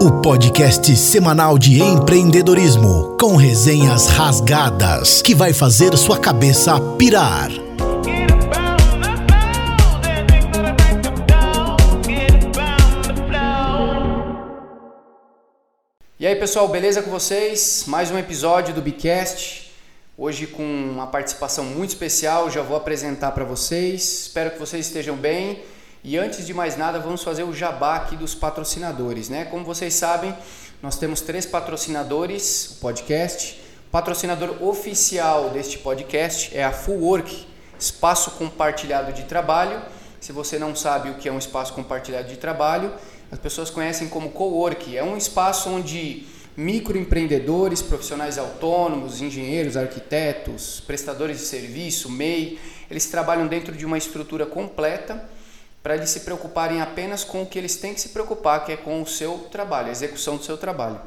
O podcast semanal de empreendedorismo com resenhas rasgadas que vai fazer sua cabeça pirar. E aí pessoal, beleza com vocês? Mais um episódio do Bicast. Hoje com uma participação muito especial, já vou apresentar para vocês. Espero que vocês estejam bem. E antes de mais nada, vamos fazer o jabá aqui dos patrocinadores, né? Como vocês sabem, nós temos três patrocinadores, o podcast. O patrocinador oficial deste podcast é a Full Work, espaço compartilhado de trabalho. Se você não sabe o que é um espaço compartilhado de trabalho, as pessoas conhecem como co-work. É um espaço onde microempreendedores, profissionais autônomos, engenheiros, arquitetos, prestadores de serviço, MEI, eles trabalham dentro de uma estrutura completa para eles se preocuparem apenas com o que eles têm que se preocupar, que é com o seu trabalho, a execução do seu trabalho.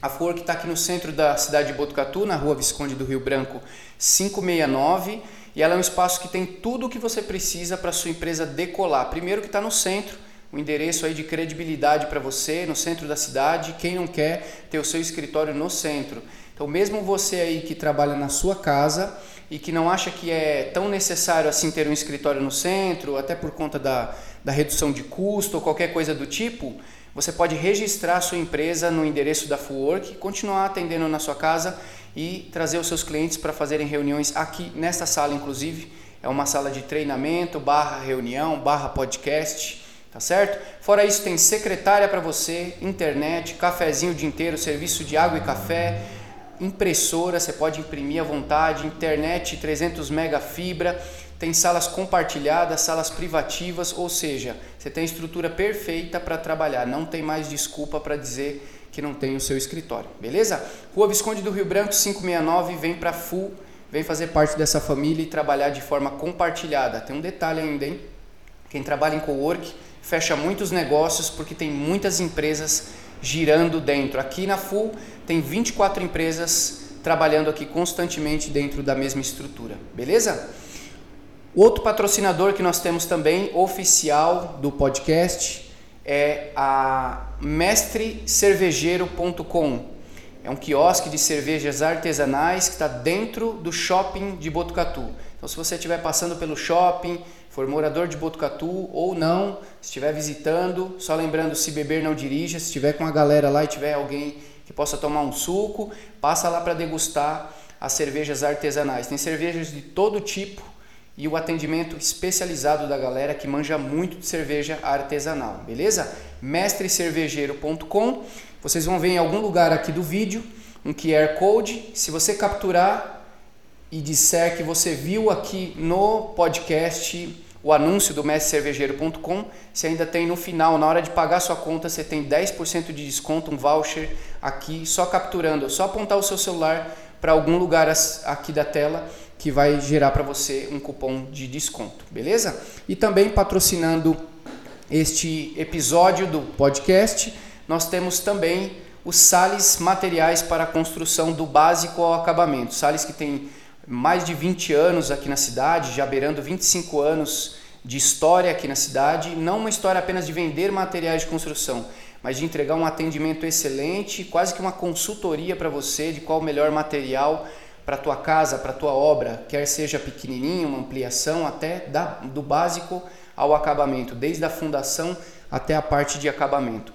A Fork está aqui no centro da cidade de Botucatu, na rua Visconde do Rio Branco 569, e ela é um espaço que tem tudo o que você precisa para sua empresa decolar. Primeiro que está no centro, um endereço aí de credibilidade para você, no centro da cidade. Quem não quer ter o seu escritório no centro? Então, mesmo você aí que trabalha na sua casa, e que não acha que é tão necessário assim ter um escritório no centro, até por conta da, da redução de custo ou qualquer coisa do tipo, você pode registrar sua empresa no endereço da Fullwork, continuar atendendo na sua casa e trazer os seus clientes para fazerem reuniões aqui nesta sala, inclusive. É uma sala de treinamento, barra reunião, barra podcast, tá certo? Fora isso, tem secretária para você, internet, cafezinho o dia inteiro, serviço de água e café, impressora, você pode imprimir à vontade, internet 300 mega fibra, tem salas compartilhadas, salas privativas, ou seja, você tem a estrutura perfeita para trabalhar, não tem mais desculpa para dizer que não tem o seu escritório, beleza? Rua Visconde do Rio Branco 569, vem para Full, vem fazer parte dessa família e trabalhar de forma compartilhada. Tem um detalhe ainda, hein? Quem trabalha em cowork fecha muitos negócios porque tem muitas empresas girando dentro. Aqui na Full tem 24 empresas trabalhando aqui constantemente dentro da mesma estrutura, beleza? Outro patrocinador que nós temos também, oficial do podcast, é a mestrecervejeiro.com. É um quiosque de cervejas artesanais que está dentro do shopping de Botucatu. Então, se você estiver passando pelo shopping, for morador de Botucatu ou não, estiver visitando, só lembrando, se beber não dirija, se estiver com a galera lá e tiver alguém que possa tomar um suco, passa lá para degustar as cervejas artesanais. Tem cervejas de todo tipo e o atendimento especializado da galera que manja muito de cerveja artesanal, beleza? mestrecervejeiro.com. Vocês vão ver em algum lugar aqui do vídeo um QR Code. Se você capturar e disser que você viu aqui no podcast o anúncio do mestrecervejeiro.com, você ainda tem no final, na hora de pagar sua conta, você tem 10% de desconto, um voucher aqui, só capturando, só apontar o seu celular para algum lugar aqui da tela que vai gerar para você um cupom de desconto, beleza? E também patrocinando este episódio do podcast, nós temos também os Sales Materiais para a Construção do Básico ao Acabamento. Sales que tem mais de 20 anos aqui na cidade, já beirando 25 anos de história aqui na cidade, não uma história apenas de vender materiais de construção, mas de entregar um atendimento excelente, quase que uma consultoria para você de qual o melhor material para tua casa, para tua obra, quer seja pequenininho, uma ampliação, até da, do básico ao acabamento, desde a fundação até a parte de acabamento.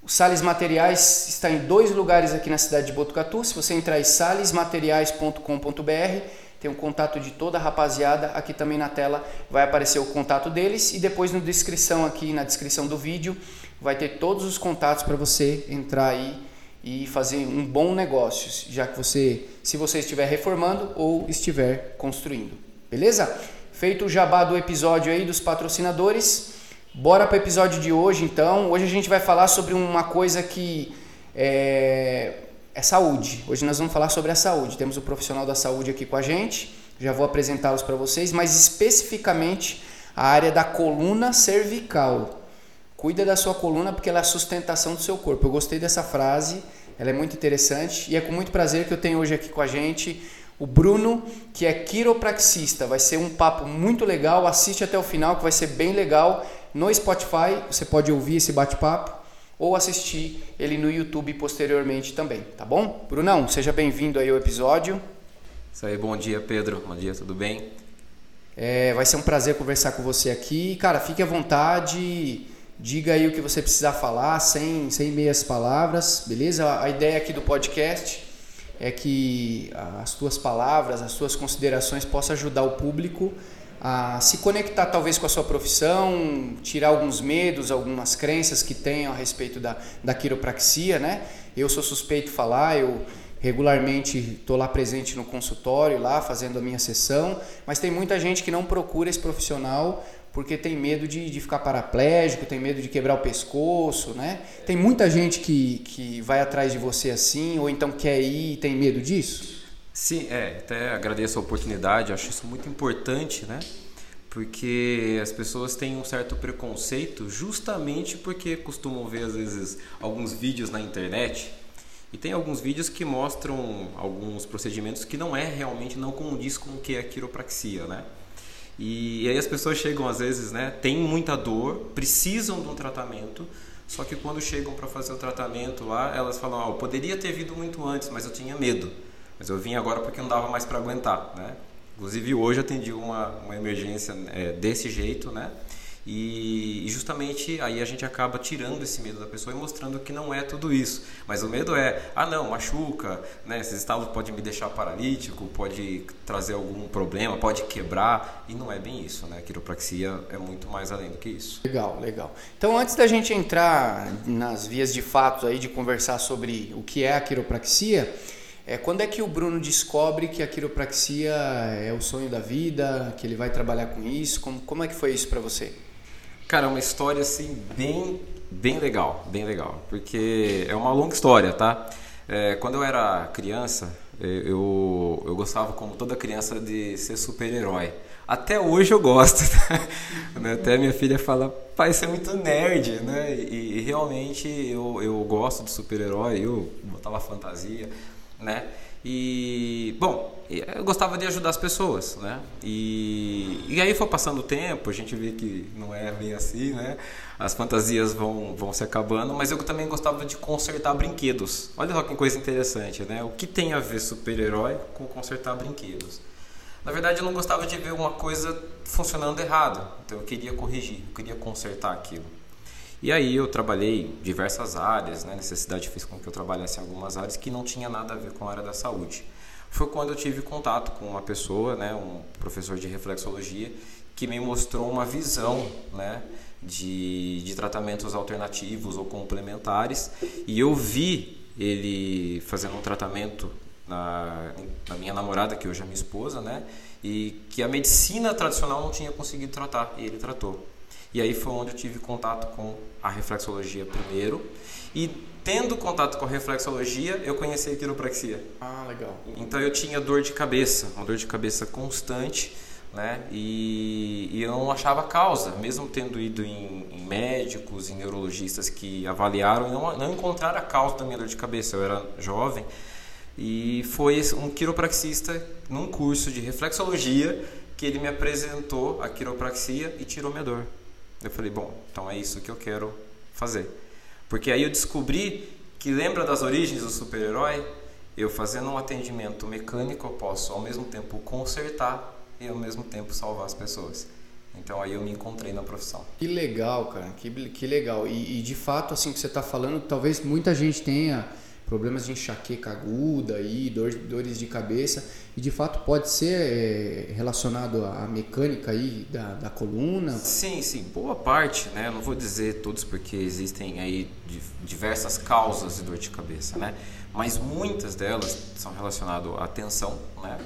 O Sales Materiais está em dois lugares aqui na cidade de Botucatu. Se você entrar em salesmateriais.com.br, tem um contato de toda a rapaziada. Aqui também na tela vai aparecer o contato deles e depois na descrição aqui, na descrição do vídeo, vai ter todos os contatos para você entrar aí e fazer um bom negócio, já que você, se você estiver reformando ou estiver construindo. Beleza? Feito o jabá do episódio aí dos patrocinadores, Bora para o episódio de hoje, então. Hoje a gente vai falar sobre uma coisa que é, é saúde. Hoje nós vamos falar sobre a saúde. Temos o profissional da saúde aqui com a gente. Já vou apresentá-los para vocês, mas especificamente a área da coluna cervical. Cuida da sua coluna porque ela é a sustentação do seu corpo. Eu gostei dessa frase, ela é muito interessante e é com muito prazer que eu tenho hoje aqui com a gente o Bruno, que é quiropraxista. Vai ser um papo muito legal. Assiste até o final que vai ser bem legal no Spotify, você pode ouvir esse bate-papo ou assistir ele no YouTube posteriormente também, tá bom? Brunão, seja bem-vindo aí ao episódio. Isso aí, bom dia Pedro, bom dia, tudo bem? É, vai ser um prazer conversar com você aqui. Cara, fique à vontade, diga aí o que você precisar falar, sem, sem meias palavras, beleza? A ideia aqui do podcast é que as tuas palavras, as tuas considerações possam ajudar o público a se conectar talvez com a sua profissão, tirar alguns medos, algumas crenças que tenham a respeito da, da quiropraxia, né? Eu sou suspeito de falar, eu regularmente estou lá presente no consultório, lá fazendo a minha sessão, mas tem muita gente que não procura esse profissional porque tem medo de, de ficar paraplégico, tem medo de quebrar o pescoço, né? Tem muita gente que, que vai atrás de você assim, ou então quer ir e tem medo disso? Sim, é, até agradeço a oportunidade, acho isso muito importante, né? Porque as pessoas têm um certo preconceito justamente porque costumam ver às vezes alguns vídeos na internet e tem alguns vídeos que mostram alguns procedimentos que não é realmente não condiz com o que é a quiropraxia, né? E, e aí as pessoas chegam às vezes, né, tem muita dor, precisam de um tratamento, só que quando chegam para fazer o tratamento lá, elas falam: oh, eu poderia ter vindo muito antes, mas eu tinha medo. Mas eu vim agora porque não dava mais para aguentar, né? Inclusive hoje atendi uma, uma emergência é, desse jeito, né? E, e, justamente aí a gente acaba tirando esse medo da pessoa e mostrando que não é tudo isso. Mas o medo é, ah não, machuca, né? Esses estalos podem me deixar paralítico, pode trazer algum problema, pode quebrar. E não é bem isso, né? A quiropraxia é muito mais além do que isso. Legal, legal. Então antes da gente entrar nas vias de fato aí de conversar sobre o que é a quiropraxia, é, quando é que o Bruno descobre que a quiropraxia é o sonho da vida, que ele vai trabalhar com isso? Como, como é que foi isso para você? Cara, é uma história assim bem, bem legal, bem legal, porque é uma longa história, tá? É, quando eu era criança, eu, eu gostava, como toda criança, de ser super-herói. Até hoje eu gosto. Né? Até minha filha fala, pai, você é muito nerd, né? E, e realmente eu, eu gosto de super-herói, eu botava fantasia né? E, bom, eu gostava de ajudar as pessoas, né? E, e aí foi passando o tempo, a gente vê que não é bem assim, né? As fantasias vão, vão se acabando, mas eu também gostava de consertar brinquedos. Olha só que coisa interessante, né? O que tem a ver super-herói com consertar brinquedos? Na verdade, eu não gostava de ver uma coisa funcionando errado, então eu queria corrigir, eu queria consertar aquilo. E aí eu trabalhei diversas áreas, né? a necessidade fez com que eu trabalhasse em algumas áreas que não tinha nada a ver com a área da saúde. Foi quando eu tive contato com uma pessoa, né, um professor de reflexologia, que me mostrou uma visão né, de, de tratamentos alternativos ou complementares e eu vi ele fazendo um tratamento na, na minha namorada, que hoje é minha esposa, né, e que a medicina tradicional não tinha conseguido tratar e ele tratou. E aí foi onde eu tive contato com a reflexologia primeiro. E tendo contato com a reflexologia, eu conheci a quiropraxia. Ah, legal. Então eu tinha dor de cabeça, uma dor de cabeça constante, né? E, e eu não achava causa, mesmo tendo ido em, em médicos, em neurologistas que avaliaram e não, não encontraram a causa da minha dor de cabeça. Eu era jovem e foi um quiropraxista num curso de reflexologia que ele me apresentou a quiropraxia e tirou minha dor. Eu falei, bom, então é isso que eu quero fazer. Porque aí eu descobri que lembra das origens do super-herói? Eu fazendo um atendimento mecânico, eu posso ao mesmo tempo consertar e ao mesmo tempo salvar as pessoas. Então aí eu me encontrei na profissão. Que legal, cara, que, que legal. E, e de fato, assim que você está falando, talvez muita gente tenha problemas de enxaqueca aguda e dor, dores de cabeça e de fato pode ser é, relacionado à mecânica aí da, da coluna? Sim, sim, boa parte, né? Eu não vou dizer todos porque existem aí diversas causas de dor de cabeça, né? Mas muitas delas são relacionadas à tensão, né?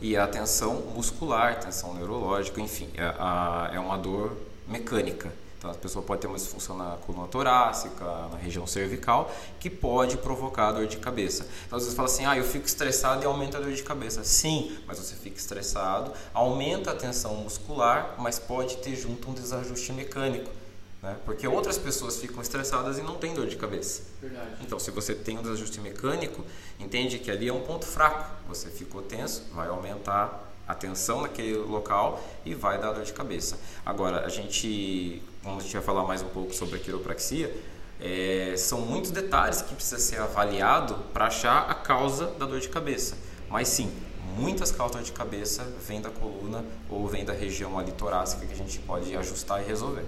E à tensão muscular, tensão neurológica, enfim, é, é uma dor mecânica. Então, a pessoa pode ter uma disfunção na coluna torácica, na região cervical, que pode provocar dor de cabeça. Então, às vezes fala assim, ah, eu fico estressado e aumenta a dor de cabeça. Sim, mas você fica estressado, aumenta a tensão muscular, mas pode ter junto um desajuste mecânico. Né? Porque outras pessoas ficam estressadas e não têm dor de cabeça. Verdade. Então, se você tem um desajuste mecânico, entende que ali é um ponto fraco. Você ficou tenso, vai aumentar atenção naquele local e vai dar dor de cabeça. Agora, a gente, quando a gente falar mais um pouco sobre a quiropraxia, É, são muitos detalhes que precisa ser avaliado para achar a causa da dor de cabeça. Mas sim, muitas causas de cabeça vêm da coluna ou vêm da região ali torácica que a gente pode ajustar e resolver.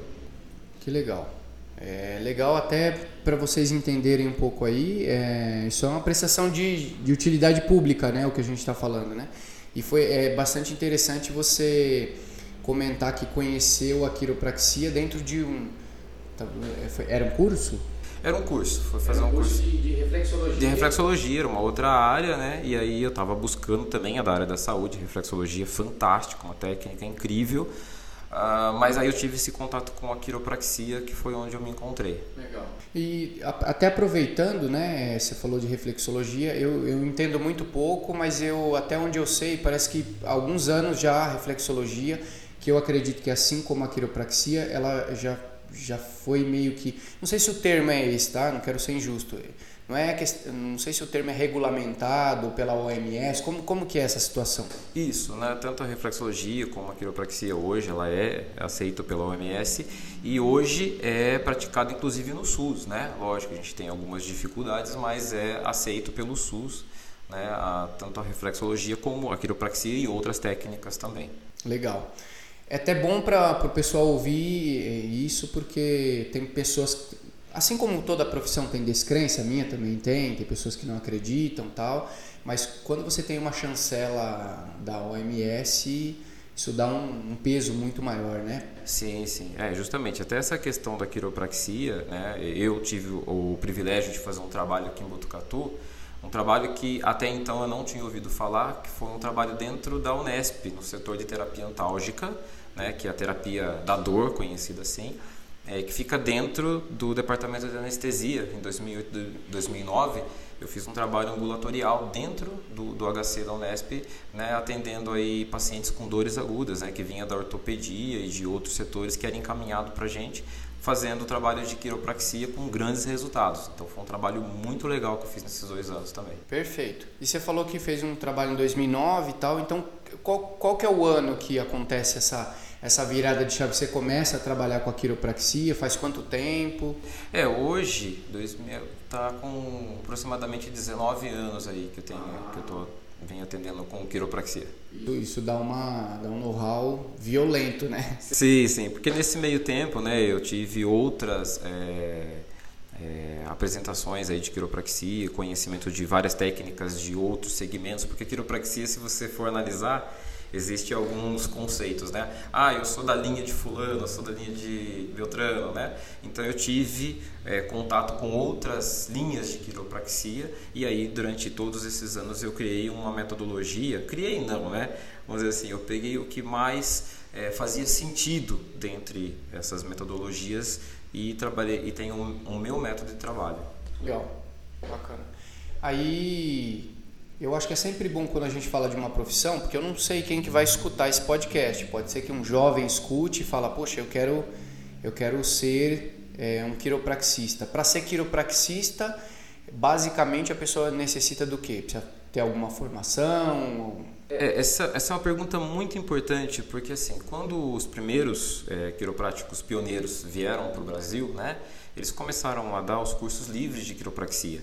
Que legal. É legal até para vocês entenderem um pouco aí, é, isso é uma prestação de, de utilidade pública, né, o que a gente está falando, né? E foi é, bastante interessante você comentar que conheceu a quiropraxia dentro de um... Tá, é, era um curso? Era um curso, foi fazer um, um curso, curso de, de, reflexologia. De reflexologia, era uma outra área, né? E aí eu estava buscando também a da área da saúde, reflexologia fantástica, uma técnica incrível. Uh, mas aí eu tive esse contato com a quiropraxia, que foi onde eu me encontrei. Legal. E a, até aproveitando, né, você falou de reflexologia, eu, eu entendo muito pouco, mas eu até onde eu sei, parece que há alguns anos já a reflexologia, que eu acredito que assim como a quiropraxia, ela já já foi meio que. Não sei se o termo é esse, tá? Não quero ser injusto. Não, é que, não sei se o termo é regulamentado pela OMS. Como, como que é essa situação? Isso, né? tanto a reflexologia como a quiropraxia hoje ela é aceita pela OMS e hoje é praticado inclusive no SUS. Né? Lógico, a gente tem algumas dificuldades, mas é aceito pelo SUS. Né? A, tanto a reflexologia como a quiropraxia e outras técnicas também. Legal. É até bom para o pessoal ouvir eh, isso, porque tem pessoas, assim como toda profissão tem descrença, minha também tem, tem pessoas que não acreditam tal, mas quando você tem uma chancela da OMS, isso dá um, um, peso muito maior, né? Sim, sim. É, justamente, até essa questão da quiropraxia, né? Eu tive o privilégio de fazer um trabalho aqui em Botucatu, um trabalho que até então eu não tinha ouvido falar, que foi um trabalho dentro da Unesp, no setor de terapia antálgica, né, que é a terapia da dor, conhecida assim, é, que fica dentro do departamento de anestesia. Em 2008, 2009, eu fiz um trabalho ambulatorial dentro do, do HC da Unesp, né, atendendo aí pacientes com dores agudas, né, que vinha da ortopedia e de outros setores que era encaminhado para a gente, fazendo o trabalho de quiropraxia com grandes resultados. Então foi um trabalho muito legal que eu fiz nesses dois anos também. Perfeito. E você falou que fez um trabalho em 2009 e tal, então qual, qual que é o ano que acontece essa essa virada de chave? Você começa a trabalhar com a quiropraxia? Faz quanto tempo? É, hoje, está com aproximadamente 19 anos aí que eu tenho, que eu tô venho atendendo com quiropraxia. Isso dá, uma, dá um know-how violento, né? Sim, sim, porque nesse meio tempo, né, eu tive outras é, é, apresentações aí de quiropraxia, conhecimento de várias técnicas de outros segmentos, porque quiropraxia, se você for analisar, existem alguns conceitos, né? Ah, eu sou da linha de fulano, eu sou da linha de Beltrano, né? Então eu tive é, contato com outras linhas de quiropraxia e aí durante todos esses anos eu criei uma metodologia, criei não, né? Vamos dizer assim, eu peguei o que mais é, fazia sentido dentre essas metodologias e trabalhei e tenho um, um meu método de trabalho. Legal, bacana. Aí eu acho que é sempre bom quando a gente fala de uma profissão, porque eu não sei quem que vai escutar esse podcast. Pode ser que um jovem escute e fala, poxa, eu quero, eu quero ser é, um quiropraxista. Para ser quiropraxista, basicamente a pessoa necessita do quê? Precisa ter alguma formação? É, essa, essa é uma pergunta muito importante, porque assim, quando os primeiros é, quiropráticos pioneiros vieram para o Brasil, né, eles começaram a dar os cursos livres de quiropraxia.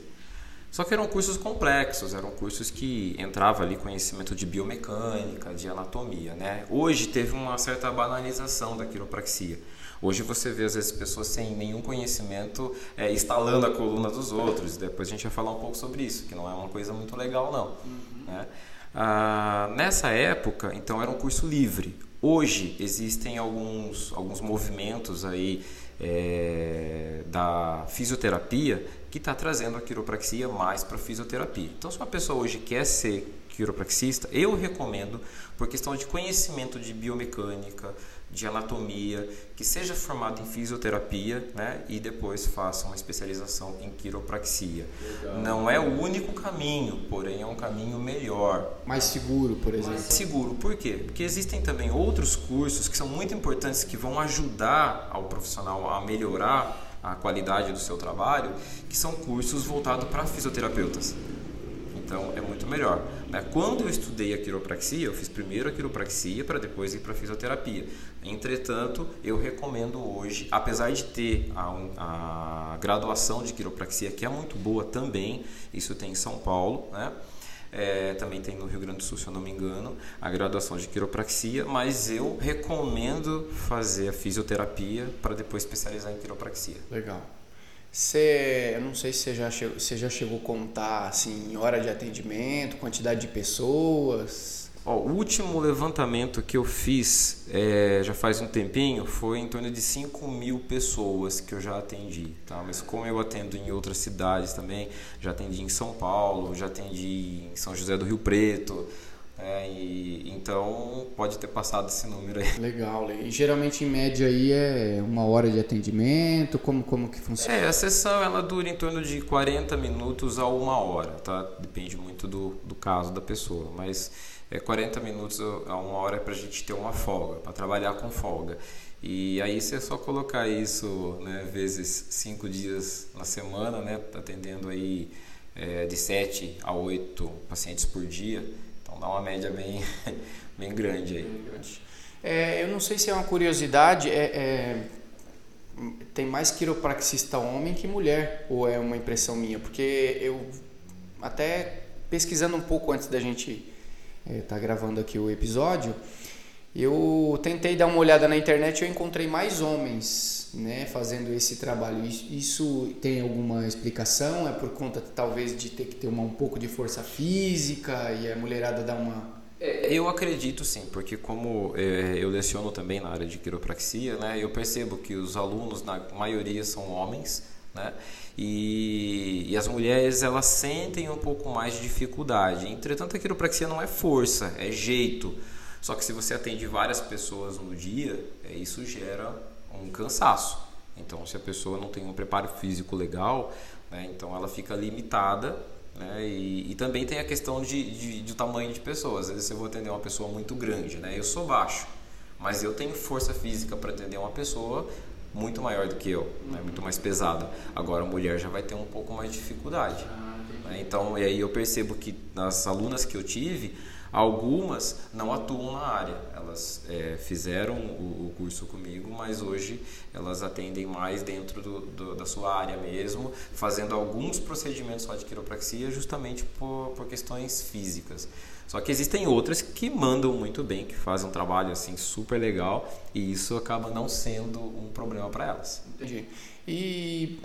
Só que eram cursos complexos, eram cursos que entrava ali conhecimento de biomecânica, de anatomia, né? Hoje teve uma certa banalização da quiropraxia. Hoje você vê às vezes pessoas sem nenhum conhecimento é, instalando a coluna dos outros. Depois a gente vai falar um pouco sobre isso, que não é uma coisa muito legal não. Uhum. Né? Ah, nessa época, então era um curso livre. Hoje existem alguns, alguns movimentos aí é, da fisioterapia que está trazendo a quiropraxia mais para a fisioterapia. Então, se uma pessoa hoje quer ser quiropraxista, eu recomendo, por questão de conhecimento de biomecânica, de anatomia, que seja formado em fisioterapia né, e depois faça uma especialização em quiropraxia. Legal. Não é o único caminho, porém é um caminho melhor. Mais seguro, por exemplo. Mais seguro. Por quê? Porque existem também outros cursos que são muito importantes que vão ajudar ao profissional a melhorar a qualidade do seu trabalho, que são cursos voltados para fisioterapeutas. Então é muito melhor. Né? Quando eu estudei a quiropraxia, eu fiz primeiro a quiropraxia para depois ir para a fisioterapia. Entretanto, eu recomendo hoje, apesar de ter a, a graduação de quiropraxia, que é muito boa também, isso tem em São Paulo, né? É, também tem no Rio Grande do Sul, se eu não me engano, a graduação de quiropraxia, mas eu recomendo fazer a fisioterapia para depois especializar em quiropraxia. Legal. Você, eu não sei se você já, chegou, você já chegou a contar assim, hora de atendimento, quantidade de pessoas. Ó, o último levantamento que eu fiz é, já faz um tempinho foi em torno de 5 mil pessoas que eu já atendi. Tá? Mas como eu atendo em outras cidades também, já atendi em São Paulo, já atendi em São José do Rio Preto, é, e, então pode ter passado esse número aí. Legal. E geralmente em média aí é uma hora de atendimento, como, como que funciona? É, a sessão ela dura em torno de 40 minutos a uma hora, tá? Depende muito do, do caso da pessoa, mas é 40 minutos a uma hora para a gente ter uma folga, para trabalhar com folga. E aí você é só colocar isso, né, vezes cinco dias na semana, né, atendendo aí é, de 7 a 8 pacientes por dia, então dá uma média bem, bem grande aí. Grande. É, eu não sei se é uma curiosidade, é, é, tem mais quiropraxista homem que mulher, ou é uma impressão minha? Porque eu, até pesquisando um pouco antes da gente estar é, gravando aqui o episódio, eu tentei dar uma olhada na internet e eu encontrei mais homens né, fazendo esse trabalho. Isso tem alguma explicação? É por conta talvez de ter que ter uma, um pouco de força física e a mulherada dá uma. É, eu acredito sim, porque como é, eu leciono também na área de quiropraxia, né, eu percebo que os alunos, na maioria, são homens, né, e, e, as mulheres elas sentem um pouco mais de dificuldade. Entretanto, a quiropraxia não é força, é jeito. Só que se você atende várias pessoas no dia, é, isso gera um cansaço. Então, se a pessoa não tem um preparo físico legal, né, então ela fica limitada. Né, e, e, também tem a questão de, de, de, tamanho de pessoas. Às vezes eu vou atender uma pessoa muito grande, né? Eu sou baixo, mas eu tenho força física para atender uma pessoa muito maior do que eu, né, muito mais pesada. Agora a mulher já vai ter um pouco mais de dificuldade. Né? Então, e aí eu percebo que nas alunas que eu tive, Algumas não atuam na área, elas é, fizeram o, o, curso comigo, mas hoje elas atendem mais dentro do, do, da sua área mesmo, fazendo alguns procedimentos só de quiropraxia justamente por, por questões físicas. Só que existem outras que mandam muito bem, que fazem um trabalho assim super legal e isso acaba não sendo um problema para elas. Entendi. E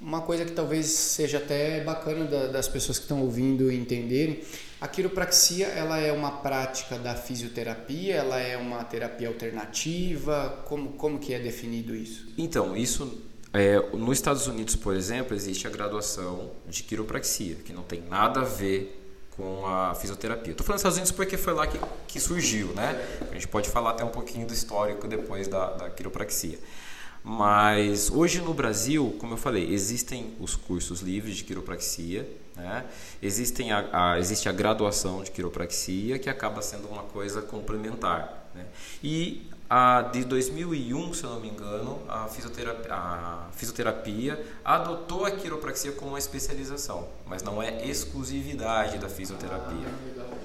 uma coisa que talvez seja até bacana da, das pessoas que estão ouvindo entenderem a quiropraxia ela é uma prática da fisioterapia, ela é uma terapia alternativa, como, como que é definido isso? Então, isso é, nos Estados Unidos, por exemplo, existe a graduação de quiropraxia, que não tem nada a ver com a fisioterapia. Estou falando dos Estados Unidos porque foi lá que, que surgiu, né? A gente pode falar até um pouquinho do histórico depois da, da quiropraxia. Mas hoje no Brasil, como eu falei, existem os cursos livres de quiropraxia, né? Existem a, a, existe a graduação de quiropraxia, que acaba sendo uma coisa complementar. Né? E a, de 2001, se eu não me engano, a fisioterapia, a fisioterapia adotou a quiropraxia como uma especialização, mas não é exclusividade da fisioterapia.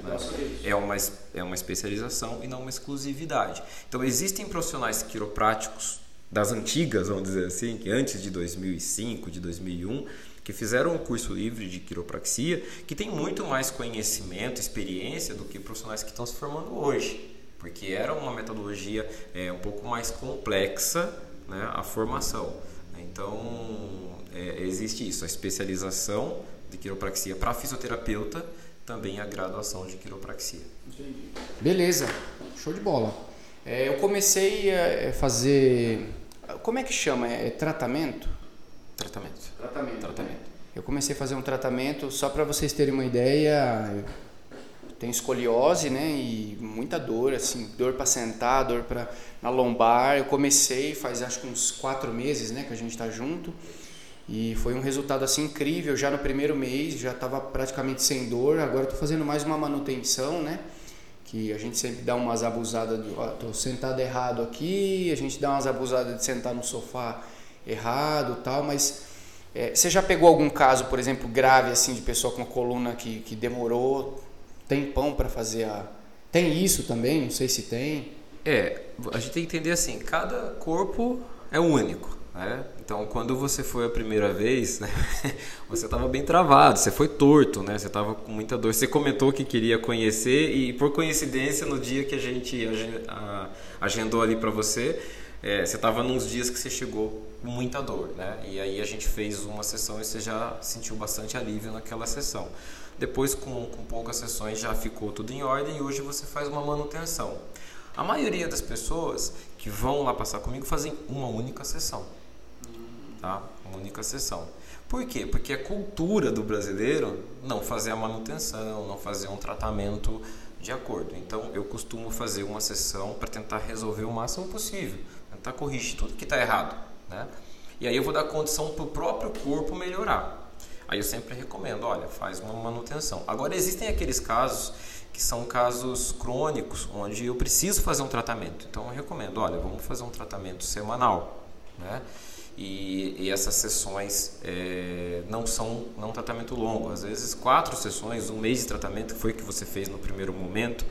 Ah, né? é, uma, é uma especialização e não uma exclusividade. Então, existem profissionais quiropráticos das antigas, vamos dizer assim, que antes de 2005, de 2001, que fizeram um curso livre de quiropraxia, que tem muito mais conhecimento, experiência do que profissionais que estão se formando hoje, porque era uma metodologia é, um pouco mais complexa né, a formação. Então, é, existe isso, a especialização de quiropraxia para fisioterapeuta, também a graduação de quiropraxia. Beleza, show de bola. É, eu comecei a fazer como é que chama? É, é tratamento? Tratamento. Tratamento. Tratamento. Eu comecei a fazer um tratamento, só para vocês terem uma ideia, tenho escoliose, né? E muita dor, assim, dor para sentar, dor para na lombar. Eu comecei faz acho que uns quatro meses, né? Que a gente está junto. E foi um resultado assim incrível. Já no primeiro mês já estava praticamente sem dor. Agora estou fazendo mais uma manutenção, né? que a gente sempre dá umas abusadas de, ó, tô sentado errado aqui, a gente dá umas abusadas de sentar no sofá errado, tal, mas É, você já pegou algum caso, por exemplo, grave assim de pessoa com coluna que, que demorou tempão para fazer a. Tem isso também? Não sei se tem. É, a gente tem que entender assim, cada corpo é único. Né? Então, quando você foi a primeira vez, né, você estava bem travado, você foi torto, né? você estava com muita dor. Você comentou que queria conhecer e, por coincidência, no dia que a gente agendou ali para você, é, você estava nos dias que você chegou com muita dor. Né? E aí a gente fez uma sessão e você já sentiu bastante alívio naquela sessão. Depois, com, com poucas sessões, já ficou tudo em ordem e hoje você faz uma manutenção. A maioria das pessoas que vão lá passar comigo fazem uma única sessão tá? Uma única sessão. Por quê? Porque a cultura do brasileiro não fazer a manutenção, não fazer um tratamento de acordo. Então eu costumo fazer uma sessão para tentar resolver o máximo possível, tentar corrigir tudo que está errado, né? E aí eu vou dar condição para o próprio corpo melhorar. Aí eu sempre recomendo, olha, faz uma manutenção. Agora existem aqueles casos que são casos crônicos, onde eu preciso fazer um tratamento. Então eu recomendo, olha, vamos fazer um tratamento semanal, né? E, e essas sessões é, não são não um tratamento longo. Às vezes quatro sessões, um mês de tratamento, que foi o que você fez no primeiro momento,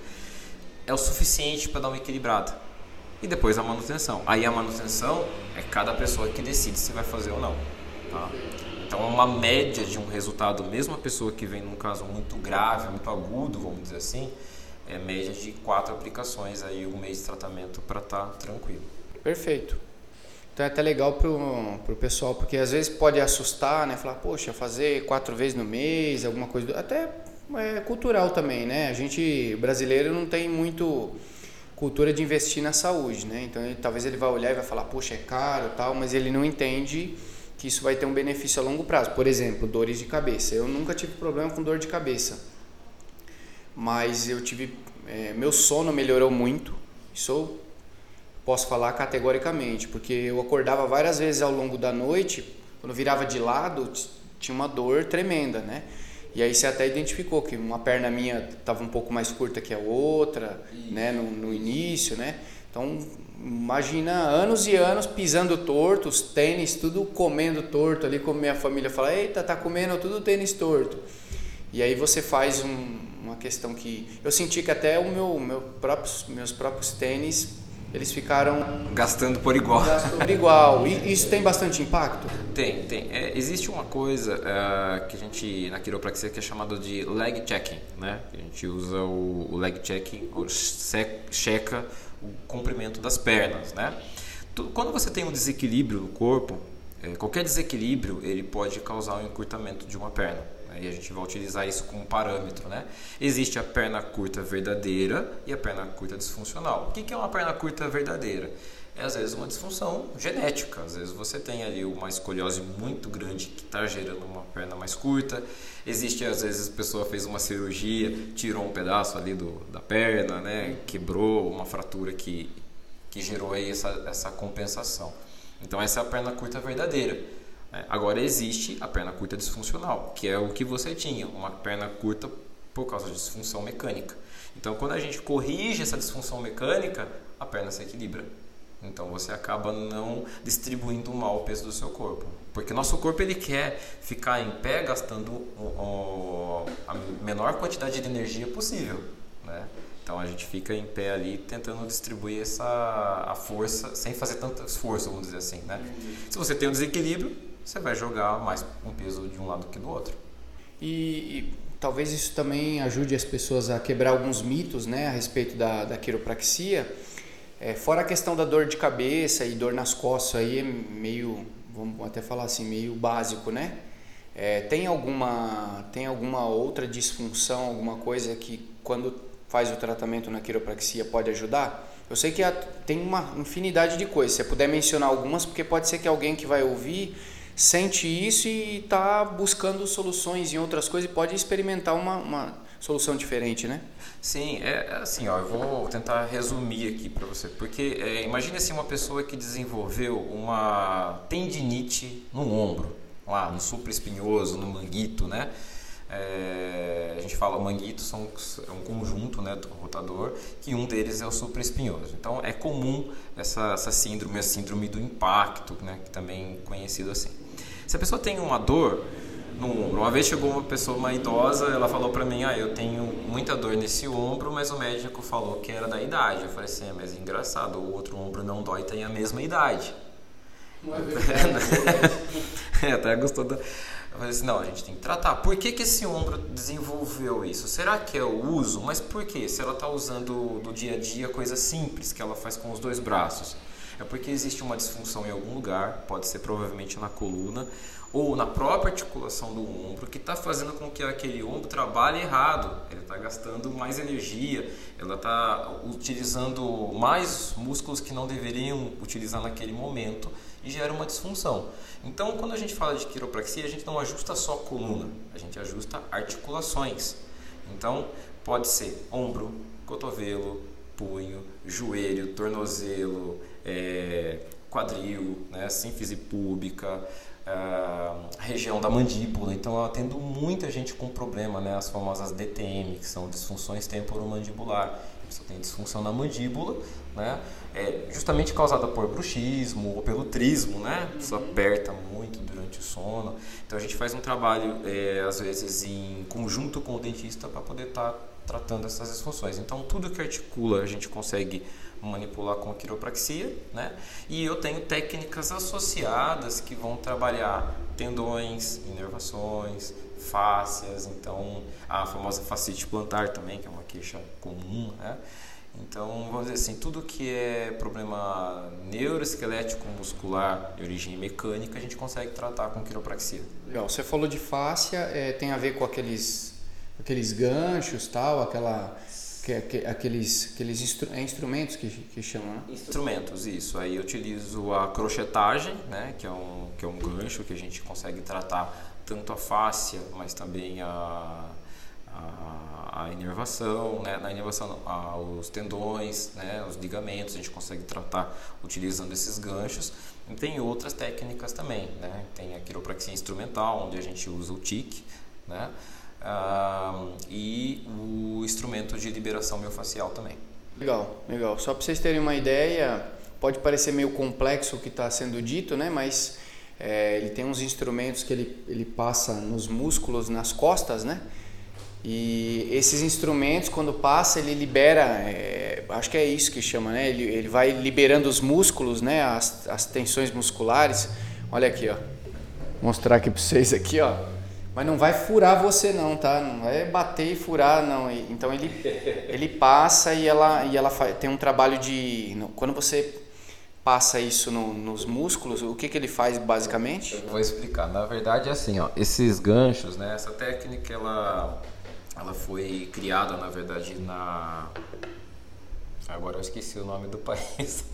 é o suficiente para dar uma equilibrada. E depois a manutenção. Aí a manutenção é cada pessoa que decide se vai fazer ou não. Tá? Então é uma média de um resultado, mesmo a pessoa que vem num caso muito grave, muito agudo, vamos dizer assim, é média de quatro aplicações aí um mês de tratamento para estar tá tranquilo. Perfeito. Então é até legal pro, pro pessoal, porque às vezes pode assustar, né? Falar, poxa, fazer quatro vezes no mês, alguma coisa. Até é cultural também, né? A gente, brasileiro, não tem muito cultura de investir na saúde, né? Então ele, talvez ele vai olhar e vai falar, poxa, é caro tal, mas ele não entende que isso vai ter um benefício a longo prazo. Por exemplo, dores de cabeça. Eu nunca tive problema com dor de cabeça, mas eu tive. É, meu sono melhorou muito. Isso posso falar categoricamente, porque eu acordava várias vezes ao longo da noite, quando virava de lado, tinha uma dor tremenda, né? E aí você até identificou que uma perna minha estava um pouco mais curta que a outra, Isso. né, no, no, início, né? Então, imagina anos e anos pisando torto, os tênis tudo comendo torto ali, como minha família fala, eita, tá comendo tudo tênis torto. E aí você faz um, uma questão que eu senti que até o meu, meu próprios, meus próprios tênis eles ficaram gastando por igual. Gastando por igual. E isso tem bastante impacto? Tem, tem. É, existe uma coisa uh, que a gente na quiropraxia que é chamado de leg checking, né? A gente usa o, o leg checking, ou checa o comprimento das pernas, né? Quando você tem um desequilíbrio no corpo, é, qualquer desequilíbrio ele pode causar um encurtamento de uma perna. E a gente vai utilizar isso como parâmetro. Né? Existe a perna curta verdadeira e a perna curta disfuncional. O que é uma perna curta verdadeira? É às vezes uma disfunção genética. Às vezes você tem ali uma escoliose muito grande que está gerando uma perna mais curta. Existe às vezes a pessoa fez uma cirurgia, tirou um pedaço ali do, da perna, né? quebrou uma fratura que, que gerou aí essa, essa compensação. Então essa é a perna curta verdadeira. É, agora existe a perna curta disfuncional, que é o que você tinha, uma perna curta por causa de disfunção mecânica. Então, quando a gente corrige essa disfunção mecânica, a perna se equilibra. Então, você acaba não distribuindo mal o peso do seu corpo. Porque nosso corpo ele quer ficar em pé gastando o, a menor quantidade de energia possível. Né? Então, a gente fica em pé ali tentando distribuir essa a força sem fazer tanto esforço, vamos dizer assim. Né? Se você tem um desequilíbrio, você vai jogar mais um peso de um lado que do outro. E, e, talvez isso também ajude as pessoas a quebrar alguns mitos né, a respeito da, da quiropraxia. É, fora a questão da dor de cabeça e dor nas costas, aí é meio, vamos até falar assim, meio básico, né? É, tem, alguma, tem alguma outra disfunção, alguma coisa que quando faz o tratamento na quiropraxia pode ajudar? Eu sei que tem uma infinidade de coisas. Se você puder mencionar algumas, porque pode ser que alguém que vai ouvir sente isso e está buscando soluções em outras coisas e pode experimentar uma, uma solução diferente, né? Sim, é, é assim, ó, eu vou tentar resumir aqui para você, porque é, imagine assim uma pessoa que desenvolveu uma tendinite no ombro, lá no supraespinhoso, no manguito, né? É, a gente fala manguito são, é um conjunto né, do rotador que um deles é o supraespinhoso. Então é comum essa, essa síndrome, a síndrome do impacto, né, que também é conhecido assim. Se a pessoa tem uma dor no ombro, uma vez chegou uma pessoa, uma idosa, ela falou para mim, ah, eu tenho muita dor nesse ombro, mas o médico falou que era da idade. Eu falei assim, é, mas é engraçado, o outro ombro não dói, tem a mesma idade. Não é verdade. é, até gostou da... Falei assim, não, a gente tem que tratar. Por que, que esse ombro desenvolveu isso? Será que é o uso? Mas por quê? Se ela está usando do dia a dia coisas simples que ela faz com os dois braços. É porque existe uma disfunção em algum lugar, pode ser provavelmente na coluna ou na própria articulação do ombro, que está fazendo com que aquele ombro trabalhe errado. Ele está gastando mais energia, ela está utilizando mais músculos que não deveriam utilizar naquele momento e gera uma disfunção. Então, quando a gente fala de quiropraxia, a gente não ajusta só a coluna, a gente ajusta articulações. Então, pode ser ombro, cotovelo, punho, joelho, tornozelo, é, quadril, né, sínfise púbica, região da mandíbula. Então, eu atendo muita gente com problema, né, as famosas DTM, que são disfunções temporomandibular. Você tem disfunção na mandíbula, né? É justamente causada por bruxismo ou pelo trismo, né? Isso aperta muito durante o sono. Então a gente faz um trabalho, é, às vezes, em conjunto com o dentista para poder estar tá tratando essas disfunções. Então tudo que articula a gente consegue manipular com a quiropraxia, né? E eu tenho técnicas associadas que vão trabalhar tendões, inervações, fáscias, então a famosa fascite plantar também, que é uma queixa comum, né? Então, vamos dizer assim, tudo que é problema neuroesquelético muscular de origem mecânica, a gente consegue tratar com quiropraxia. Legal. Você falou de fáscia, é, tem a ver com aqueles, aqueles ganchos, tal, aquela que, que, aqueles, aqueles instru, é instrumentos que, que chamam, né? Instrumentos, isso. Aí eu utilizo a crochetagem, né, que é um, que é um gancho que a gente consegue tratar tanto a fáscia, mas também a, a, inervação, né? na inervação a, os tendões, né? os ligamentos, a gente consegue tratar utilizando esses ganchos. E tem outras técnicas também, né? tem a quiropraxia instrumental, onde a gente usa o TIC, né? Ah, e o instrumento de liberação miofascial também. Legal, legal. Só para vocês terem uma ideia, pode parecer meio complexo o que está sendo dito, né? mas é, ele tem uns instrumentos que ele, ele passa nos músculos, nas costas, né? E esses instrumentos, quando passa, ele libera, é, acho que é isso que chama, né? Ele, ele vai liberando os músculos, né? As, as tensões musculares. Olha aqui, ó. Vou mostrar aqui para vocês aqui, ó. Mas não vai furar você não, tá? Não vai bater e furar, não. Então ele, ele passa e ela, e ela faz, tem um trabalho de... Quando você passa isso no, nos músculos, o que, que ele faz basicamente? Eu vou explicar. Na verdade é assim, ó, esses ganchos, né, essa técnica ela, ela foi criada na verdade na agora eu esqueci o nome do país.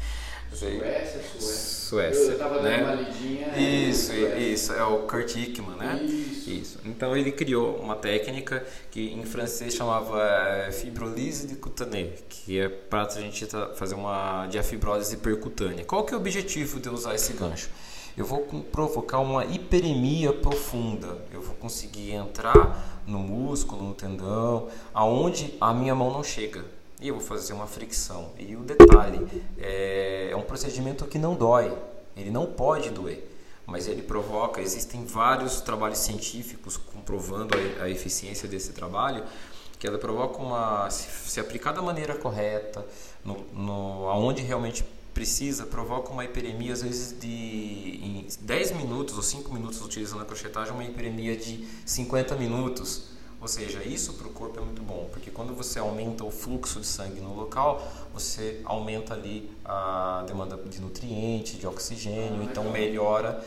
Suécia, Suécia. Suécia. Eu estava né? dando uma lidinha. Isso, isso, é o Kurt Hickman, né? Isso. isso. Então ele criou uma técnica que em francês chamava eh, fibrolise de cutânea, que é para a gente fazer uma diafibrose percutânea. Qual que é o objetivo de usar esse gancho? Eu vou provocar uma hiperemia profunda. Eu vou conseguir entrar no músculo, no tendão, aonde a minha mão não chega e eu vou fazer uma fricção. E o detalhe, é, é um procedimento que não dói, ele não pode doer, mas ele provoca, existem vários trabalhos científicos comprovando a, a eficiência desse trabalho, que ela provoca uma, se, aplicar da maneira correta, no, no, aonde realmente precisa, provoca uma hiperemia, às vezes de em 10 minutos ou 5 minutos utilizando a crochetagem, uma hiperemia de 50 minutos ou seja, isso para o corpo é muito bom, porque quando você aumenta o fluxo de sangue no local, você aumenta ali a demanda de nutrientes, de oxigênio, então melhora,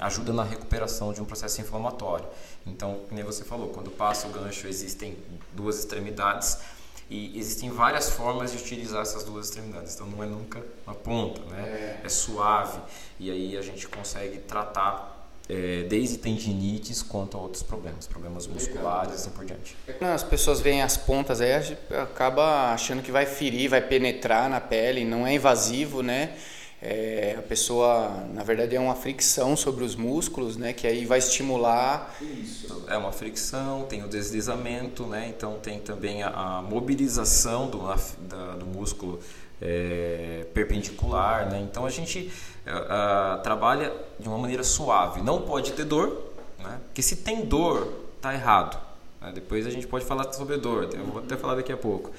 ajuda na recuperação de um processo inflamatório. Então, como você falou, quando passa o gancho existem duas extremidades e existem várias formas de utilizar essas duas extremidades. Então não é nunca na ponta, né? É, é suave e aí a gente consegue tratar é, desde tendinites quanto a outros problemas, problemas musculares e assim por diante. As pessoas veem as pontas aí, acaba achando que vai ferir, vai penetrar na pele, não é invasivo, né? É, a pessoa, na verdade, é uma fricção sobre os músculos, né? Que aí vai estimular. Isso. É uma fricção, tem o deslizamento, né? Então tem também a, a mobilização do, da, do músculo é, perpendicular, né? Então a gente uh, trabalha de uma maneira suave. Não pode ter dor, né? Porque se tem dor, tá errado. Né? Depois a gente pode falar sobre dor. Eu vou até falar daqui a pouco.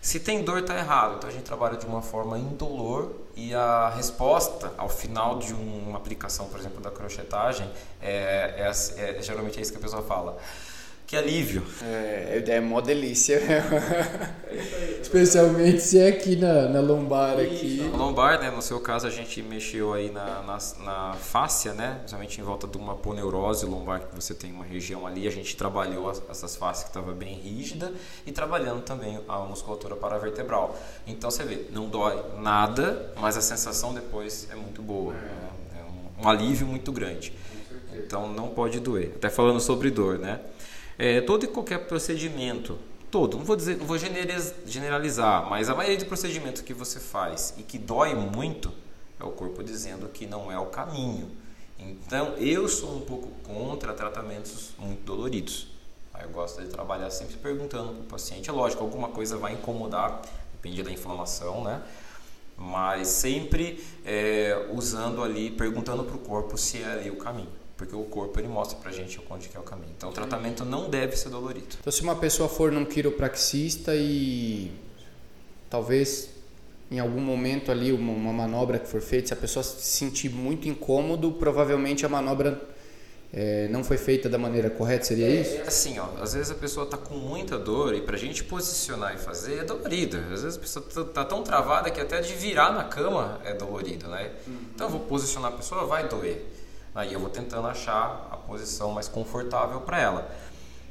Se tem dor, tá errado. Então a gente trabalha de uma forma indolor e a resposta ao final de uma aplicação, por exemplo, da crochetagem, é, é, é geralmente é isso que a pessoa fala que alívio. É, é, é mó delícia. Especialmente se é aqui na, na lombar aqui. Na lombar, né? No seu caso a gente mexeu aí na, na, na fáscia, né? Principalmente em volta de uma poneurose lombar, que você tem uma região ali. A gente trabalhou essas fáscias que estava bem rígida e trabalhando também a musculatura paravertebral. Então você vê, não dói nada, mas a sensação depois é muito boa. É, né? é um, um alívio muito grande. Então não pode doer. Até falando sobre dor, né? É, todo e qualquer procedimento, todo, não vou dizer, não vou generalizar, mas a maioria de procedimentos que você faz e que dói muito é o corpo dizendo que não é o caminho. Então, eu sou um pouco contra tratamentos muito doloridos. Eu gosto de trabalhar sempre perguntando para o paciente. É lógico, alguma coisa vai incomodar, depende da inflamação, né? Mas sempre é, usando ali, perguntando para o corpo se é ali o caminho porque o corpo ele mostra pra gente onde que é o caminho. Então o tratamento não deve ser dolorido. Então se uma pessoa for num quiropraxista e talvez em algum momento ali uma, uma manobra que for feita, se a pessoa se sentir muito incômodo, provavelmente a manobra é, não foi feita da maneira correta, seria é, isso? Assim, ó, às vezes a pessoa está com muita dor e para a gente posicionar e fazer é dolorido. Às vezes a pessoa está tão travada que até de virar na cama é dolorido, né? Uhum. Então eu vou posicionar a pessoa, vai doer. Aí eu vou tentando achar a posição mais confortável para ela.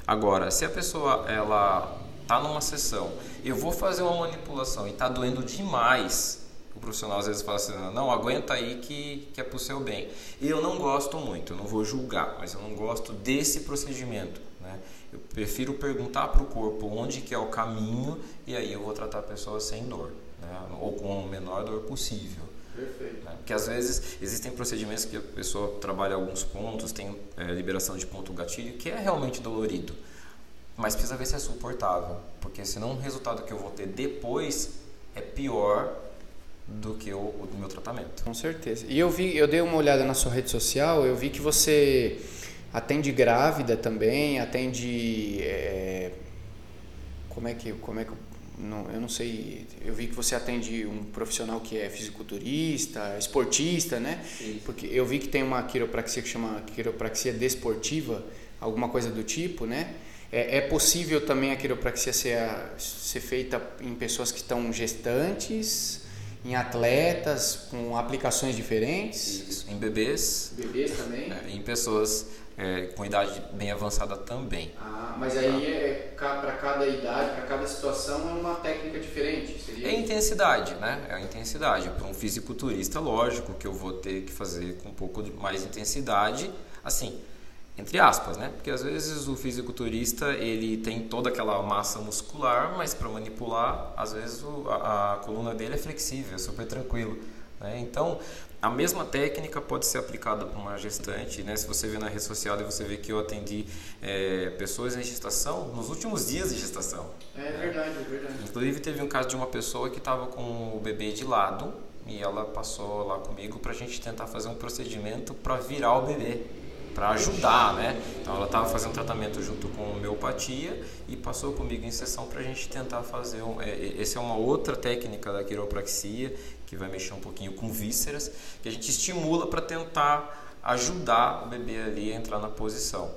Agora, se a pessoa ela tá numa sessão, eu vou fazer uma manipulação e tá doendo demais, o profissional às vezes fala assim: "Não, aguenta aí que que é pro seu bem". Eu não gosto muito, eu não vou julgar, mas eu não gosto desse procedimento, né? Eu prefiro perguntar para o corpo onde que é o caminho e aí eu vou tratar a pessoa sem dor, né? ou com a menor dor possível. Perfeito. Né? Porque às vezes existem procedimentos que a pessoa trabalha alguns pontos, tem é, liberação de ponto gatilho, que é realmente dolorido. Mas precisa ver se é suportável. Porque senão o resultado que eu vou ter depois é pior do que o, o do meu tratamento. Com certeza. E eu vi, eu dei uma olhada na sua rede social, eu vi que você atende grávida também, atende. É, como é que. Como é que não, eu não sei, eu vi que você atende um profissional que é fisiculturista, esportista, né? Sim. Porque eu vi que tem uma quiropraxia que chama quiropraxia desportiva, alguma coisa do tipo, né? É, é possível também a quiropraxia ser, ser feita em pessoas que estão gestantes, em atletas, com aplicações diferentes? Isso, em bebês. Bebês também? É, em pessoas é, com idade bem avançada também. Ah, mas aí é, para cada idade, para cada situação é uma técnica diferente? Seria... É intensidade, né? É a intensidade. Para um fisiculturista, lógico que eu vou ter que fazer com um pouco mais intensidade, assim, entre aspas, né? Porque às vezes o fisiculturista ele tem toda aquela massa muscular, mas para manipular, às vezes o, a, a coluna dele é flexível, é super tranquilo. Né? Então, a mesma técnica pode ser aplicada para uma gestante, né? Se você vê na rede social, você vê que eu atendi é, pessoas em gestação nos últimos dias de gestação. É né? verdade, é verdade. Inclusive teve um caso de uma pessoa que estava com o bebê de lado e ela passou lá comigo para a gente tentar fazer um procedimento para virar o bebê para ajudar, né? Então ela estava fazendo tratamento junto com homeopatia e passou comigo em sessão para a gente tentar fazer um, é, essa é uma outra técnica da quiropraxia que vai mexer um pouquinho com vísceras que a gente estimula para tentar ajudar o bebê ali a entrar na posição.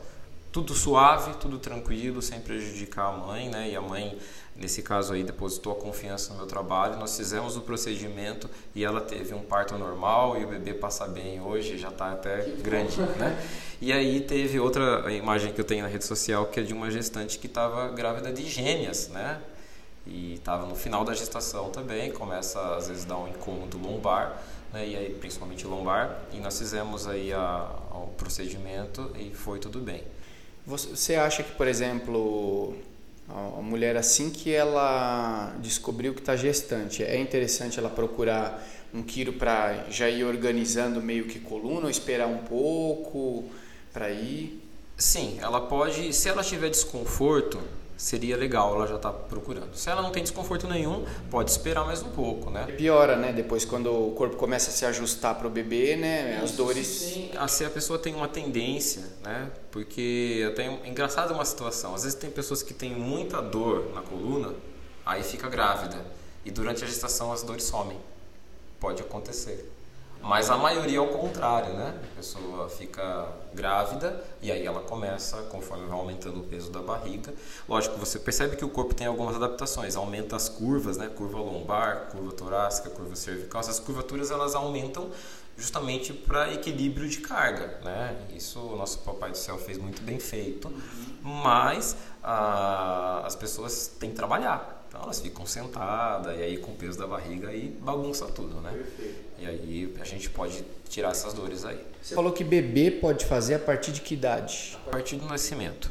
Tudo suave, tudo tranquilo, sem prejudicar a mãe, né? E a mãe nesse caso aí depositou a confiança no meu trabalho, nós fizemos o procedimento e ela teve um parto normal e o bebê passa bem hoje, já está até grande, né? E aí teve outra imagem que eu tenho na rede social que é de uma gestante que estava grávida de gêmeas, né? E estava no final da gestação também, começa às vezes a dar um incômodo lombar, né? E aí principalmente lombar, e nós fizemos aí a, o procedimento e foi tudo bem. Você acha que, por exemplo, a mulher assim que ela descobriu que está gestante, é interessante ela procurar um quiro para já ir organizando meio que coluna ou esperar um pouco para ir? Sim, ela pode, se ela tiver desconforto, seria legal ela já estar tá procurando. Se ela não tem desconforto nenhum, pode esperar mais um pouco, né? Piora, né? Depois quando o corpo começa a se ajustar para o bebê, né? As dores. Sim, assim a pessoa tem uma tendência, né? Porque até é engraçado uma situação. Às vezes tem pessoas que têm muita dor na coluna, aí fica grávida e durante a gestação as dores somem. Pode acontecer. Mas a maioria é o contrário, né? A pessoa fica grávida e aí ela começa, conforme vai aumentando o peso da barriga. Lógico, você percebe que o corpo tem algumas adaptações, aumenta as curvas, né? Curva lombar, curva torácica, curva cervical. Essas curvaturas elas aumentam justamente para equilíbrio de carga, né? Isso o nosso papai do céu fez muito bem feito, mas ah, as pessoas têm que trabalhar. Então elas ficam sentadas e aí com o peso da barriga aí bagunça tudo, né? Perfeito. E aí a gente pode tirar essas dores aí. Você falou que bebê pode fazer a partir de que idade? A partir do nascimento.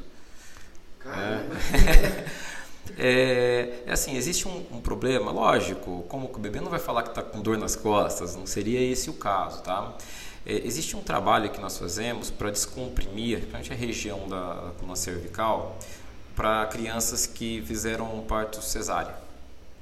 É. É, é, assim, existe um, um, problema, lógico, como que o bebê não vai falar que está com dor nas costas, não seria esse o caso, tá? É, existe um trabalho que nós fazemos para descomprimir, principalmente a região da coluna cervical, para crianças que fizeram um parto cesárea.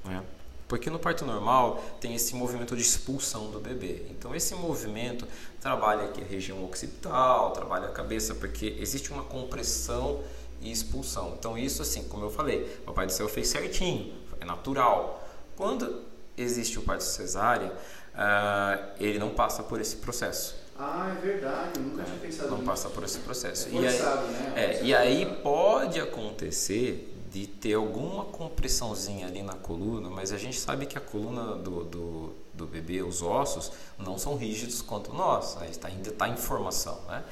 Né? Porque no parto normal tem esse movimento de expulsão do bebê. Então esse movimento trabalha aqui a região occipital, trabalha a cabeça, porque existe uma compressão e expulsão. Então isso assim, como eu falei, o Pai do Céu fez certinho, é natural. Quando existe o parto cesárea, uh, ele não passa por esse processo. Ah, é verdade, eu nunca é, tinha pensado Não nisso. passa por esse processo. É forçado, e aí, né? É, e aí pode acontecer de ter alguma compressãozinha ali na coluna, mas a gente sabe que a coluna do, do, do bebê, os ossos, não são rígidos quanto nós? Tá, ainda está em formação, né?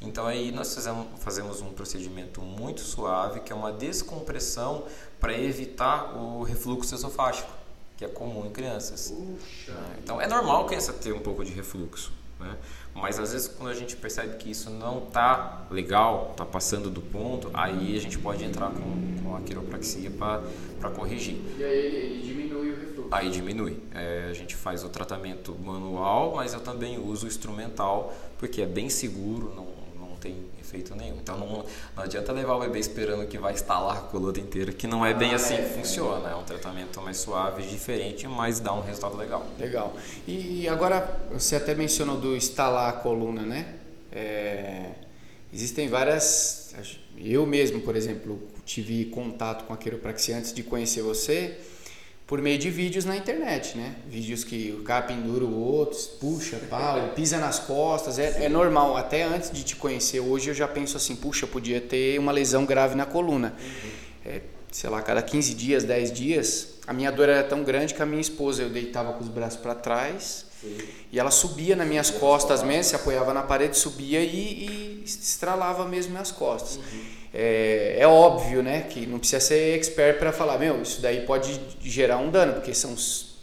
Então aí nós fazemos, fazemos um procedimento muito suave, que é uma descompressão para evitar o refluxo esofágico, que é comum em crianças. Então é normal a criança ter um pouco de refluxo. Né? Mas às vezes quando a gente percebe que isso não está legal, está passando do ponto, aí a gente pode entrar com, com a quiropraxia para corrigir. E aí ele, diminui o refluxo? Aí diminui. É, a gente faz o tratamento manual, mas eu também uso o instrumental, porque é bem seguro, não, não tem efeito nenhum. Então não, não adianta levar o bebê esperando que vai instalar a coluna inteira, que não é bem ah, assim é, que funciona. É um tratamento mais suave, diferente, mas dá um resultado legal. Legal. E agora você até mencionou do instalar a coluna, né? É, existem várias. Eu mesmo, por exemplo, tive contato com a quiropraxia antes de conhecer você por meio de vídeos na internet, né? Vídeos que o cara pendura o outro, puxa, pau, pisa nas costas. É, é, normal. Até antes de te conhecer hoje, eu já penso assim, puxa, podia ter uma lesão grave na coluna. Uhum. É, sei lá, cada 15 dias, 10 dias, a minha dor era tão grande que a minha esposa, eu deitava com os braços para trás Sim. e ela subia nas minhas costas mesmo, se apoiava na parede, subia e, e estralava mesmo minhas costas. Uhum. É, é, óbvio, né, que não precisa ser expert para falar, meu, isso daí pode gerar um dano, porque são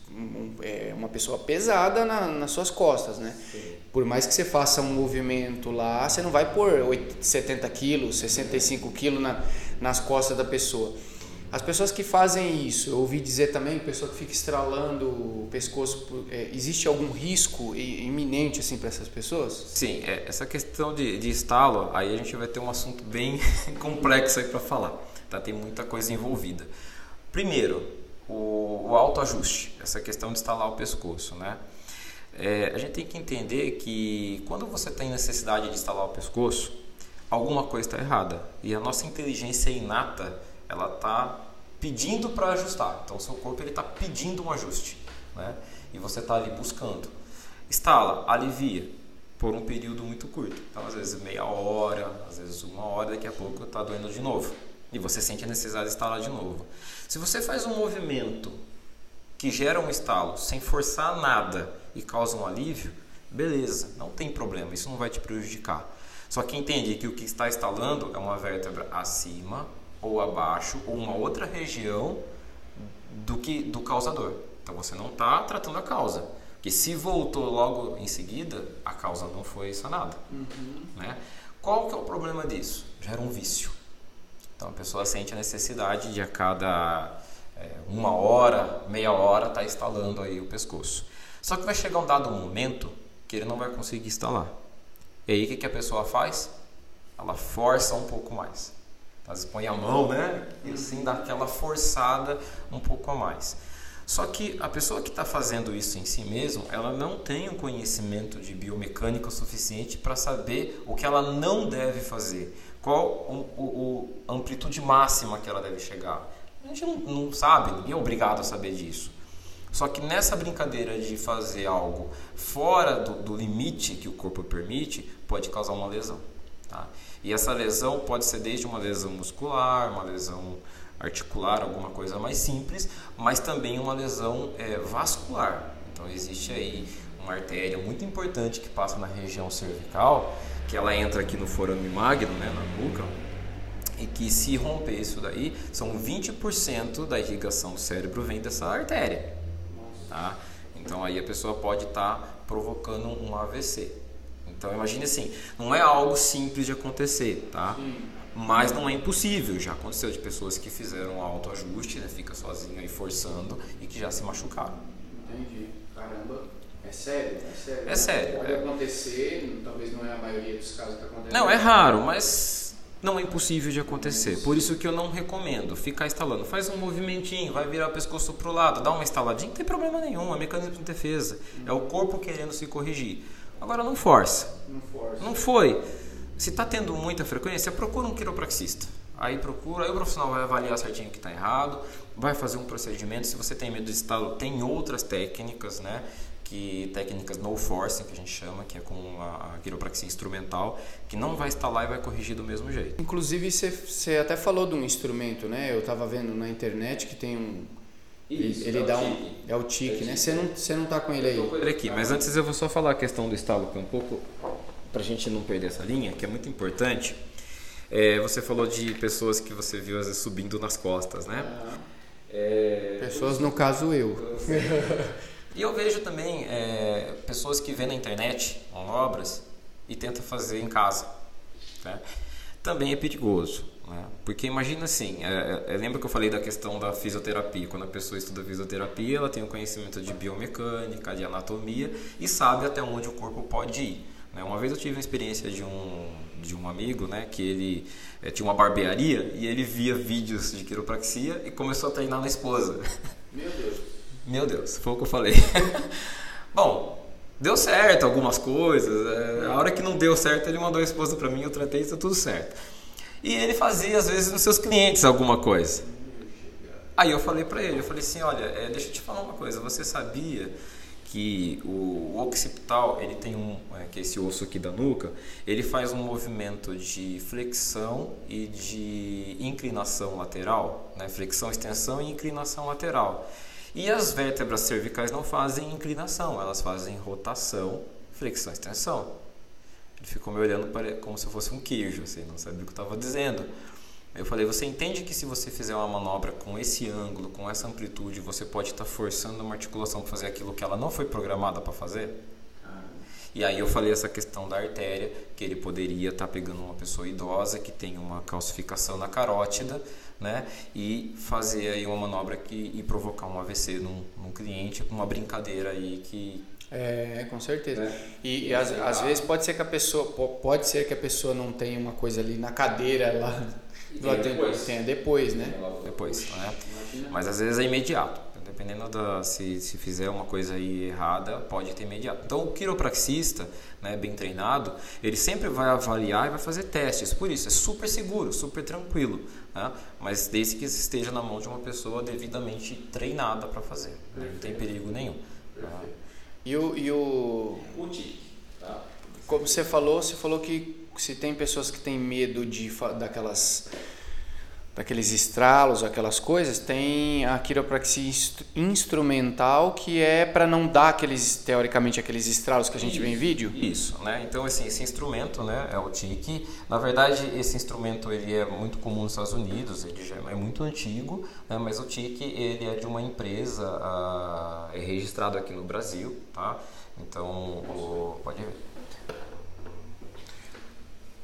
um, é, uma pessoa pesada na, nas suas costas, né? Sim. Por mais que você faça um movimento lá, você não vai pôr 70 quilos, 65 quilos na, nas costas da pessoa. As pessoas que fazem isso, eu ouvi dizer também, pessoa que fica estralando o pescoço, é, existe algum risco iminente assim para essas pessoas? Sim, é, essa questão de, de estalo, aí a gente vai ter um assunto bem complexo aí para falar, tá? Tem muita coisa envolvida. Primeiro, o, o autoajuste, essa questão de estalar o pescoço, né? É, a gente tem que entender que quando você tem necessidade de instalar o pescoço, alguma coisa está errada. E a nossa inteligência inata ela está pedindo para ajustar. Então, o seu corpo está pedindo um ajuste. Né? E você está ali buscando. Estala, alivia por um período muito curto. Então, às vezes meia hora, às vezes uma hora, daqui a pouco está doendo de novo. E você sente a necessidade de estalar de novo. Se você faz um movimento que gera um estalo sem forçar nada e causa um alívio, beleza, não tem problema, isso não vai te prejudicar. Só que entende que o que está instalando é uma vértebra acima ou abaixo ou uma outra região do que do causador. Então você não está tratando a causa, porque se voltou logo em seguida, a causa não foi sanada. Uhum. Né? Qual que é o problema disso? Gera um vício. Então a pessoa sente a necessidade de a cada é, uma hora, meia hora, estar tá instalando aí o pescoço. Só que vai chegar um dado momento que ele não vai conseguir instalar. E aí o que, que a pessoa faz? Ela força um pouco mais. Põe a mão, né? E assim dá aquela forçada um pouco a mais. Só que a pessoa que está fazendo isso em si mesmo, ela não tem o um conhecimento de biomecânica suficiente para saber o que ela não deve fazer, qual o, amplitude máxima que ela deve chegar. A gente não, não sabe, ninguém é obrigado a saber disso. Só que nessa brincadeira de fazer algo fora do, do limite que o corpo permite, pode causar uma lesão. Tá? E essa lesão pode ser desde uma lesão muscular, uma lesão articular, alguma coisa mais simples, mas também uma lesão é, vascular. Então existe aí uma artéria muito importante que passa na região cervical, que ela entra aqui no forame magno, né, na nuca, e que se romper isso daí, são 20% da irrigação do cérebro vem dessa artéria. Tá? Então aí a pessoa pode estar tá provocando um AVC. Então imagine assim, não é algo simples de acontecer, tá? Sim. Mas não é impossível, já aconteceu de pessoas que fizeram autoajuste, né, fica sozinho aí forçando e que já se machucaram. Entendi. Caramba. É sério, é sério. É sério. Pode é. acontecer, talvez não é a maioria dos casos que acontece. Não, é raro, mas não é impossível de acontecer. Por isso que eu não recomendo ficar instalando. Faz um movimentinho, vai virar o pescoço para o lado, dá uma instaladinha, não tem problema nenhum, é mecanismo de defesa. É o corpo querendo se corrigir. Agora não força. Não força. Não foi. Se está tendo muita frequência, procura um quiropraxista. Aí procura, aí o profissional vai avaliar certinho o que está errado, vai fazer um procedimento. Se você tem medo de estalo, tem outras técnicas, né? Que técnicas no forcing que a gente chama, que é com a, a quiropraxia instrumental, que não vai instalar e vai corrigir do mesmo jeito. Inclusive você até falou de um instrumento, né? Eu estava vendo na internet que tem um isso, ele, é dá um. É o tique, é né? Você não, você não tá com ele aí. Com ele aqui, mas antes eu vou só falar a questão do estalo, que é um pouco. para a gente não perder essa linha, que é muito importante. É, você falou de pessoas que você viu às vezes subindo nas costas, né? É, pessoas, no caso eu. e eu vejo também é, pessoas que vê na internet manobras e tenta fazer em casa. Né? Também é perigoso. Né? Porque imagina assim, é, é, lembra que eu falei da questão da fisioterapia? Quando a pessoa estuda fisioterapia, ela tem um conhecimento de biomecânica, de anatomia e sabe até onde o corpo pode ir. Né? Uma vez eu tive uma experiência de um, de um amigo né, que ele é, tinha uma barbearia e ele via vídeos de quiropraxia e começou a treinar na esposa. Meu Deus. Meu Deus, foi o que eu falei. Bom, deu certo algumas coisas. É, a hora que não deu certo, ele mandou a esposa para mim, eu tratei, está tudo certo. E ele fazia, às vezes, nos seus clientes alguma coisa. Aí eu falei para ele, eu falei assim, olha, é, deixa eu te falar uma coisa, você sabia que o, occipital, ele tem um, é, que é esse osso aqui da nuca, ele faz um movimento de flexão e de inclinação lateral, né? flexão, extensão e inclinação lateral. E as vértebras cervicais não fazem inclinação, elas fazem rotação, flexão, extensão. Ele ficou me olhando como se eu fosse um queijo, assim, não sabia o que estava dizendo. Eu falei, você entende que se você fizer uma manobra com esse ângulo, com essa amplitude, você pode estar tá forçando uma articulação para fazer aquilo que ela não foi programada para fazer? E aí eu falei essa questão da artéria, que ele poderia estar tá pegando uma pessoa idosa que tem uma calcificação na carótida, né? E fazer aí uma manobra que, e provocar um AVC num, num cliente uma brincadeira aí que, é, com certeza. É. E, e às, às, vezes pode ser que a pessoa pode ser que a pessoa não tenha uma coisa ali na cadeira lá tenha depois. tenha depois, né? Depois, né? Mas às vezes é imediato. Dependendo da se, se fizer uma coisa aí errada, pode ter imediato. Então o quiropraxista, né, bem treinado, ele sempre vai avaliar e vai fazer testes. Por isso é super seguro, super tranquilo, né? Mas desde que esteja na mão de uma pessoa devidamente treinada para fazer, né? não tem perigo nenhum. Tá? E o. E o... o tique. Tá? Como você falou, você falou que se tem pessoas que têm medo de daquelas daqueles estralos, aquelas coisas, tem a quiropraxia instrumental que é para não dar aqueles teoricamente aqueles estralos que a gente isso, vê em vídeo. Isso, né? Então assim, esse instrumento, né, é o TIC. Na verdade, esse instrumento ele é muito comum nos Estados Unidos, ele já é muito antigo, né? Mas o TIC ele é de uma empresa, uh, é registrado aqui no Brasil, tá? Então, o, pode ver.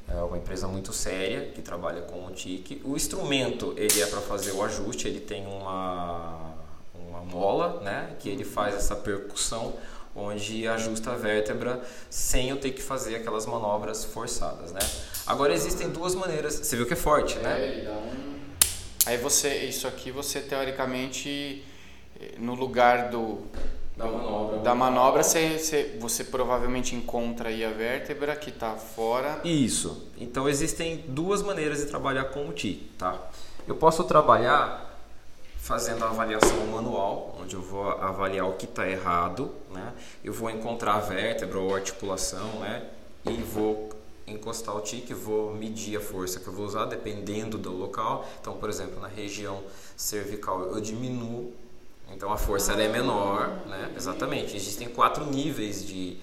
É uma empresa muito séria que trabalha com o TIC. O instrumento ele é para fazer o ajuste, ele tem uma, uma mola, né, que ele faz essa percussão. onde ajusta a vértebra sem eu ter que fazer aquelas manobras forçadas, né? Agora existem duas maneiras. Você viu que é forte, né? É. Aí você, isso aqui você teoricamente no lugar do da manobra, da manobra você, você, você provavelmente encontra aí a vértebra que está fora. Isso. Então existem duas maneiras de trabalhar com o TI, tá? Eu posso trabalhar fazendo a avaliação manual, onde eu vou avaliar o que está errado, né? Eu vou encontrar a vértebra ou articulação, né? E vou encostar o tique, vou medir a força que eu vou usar dependendo do local. Então, por exemplo, na região cervical eu diminuo, então a força ela é menor, né? Exatamente. Existem quatro níveis de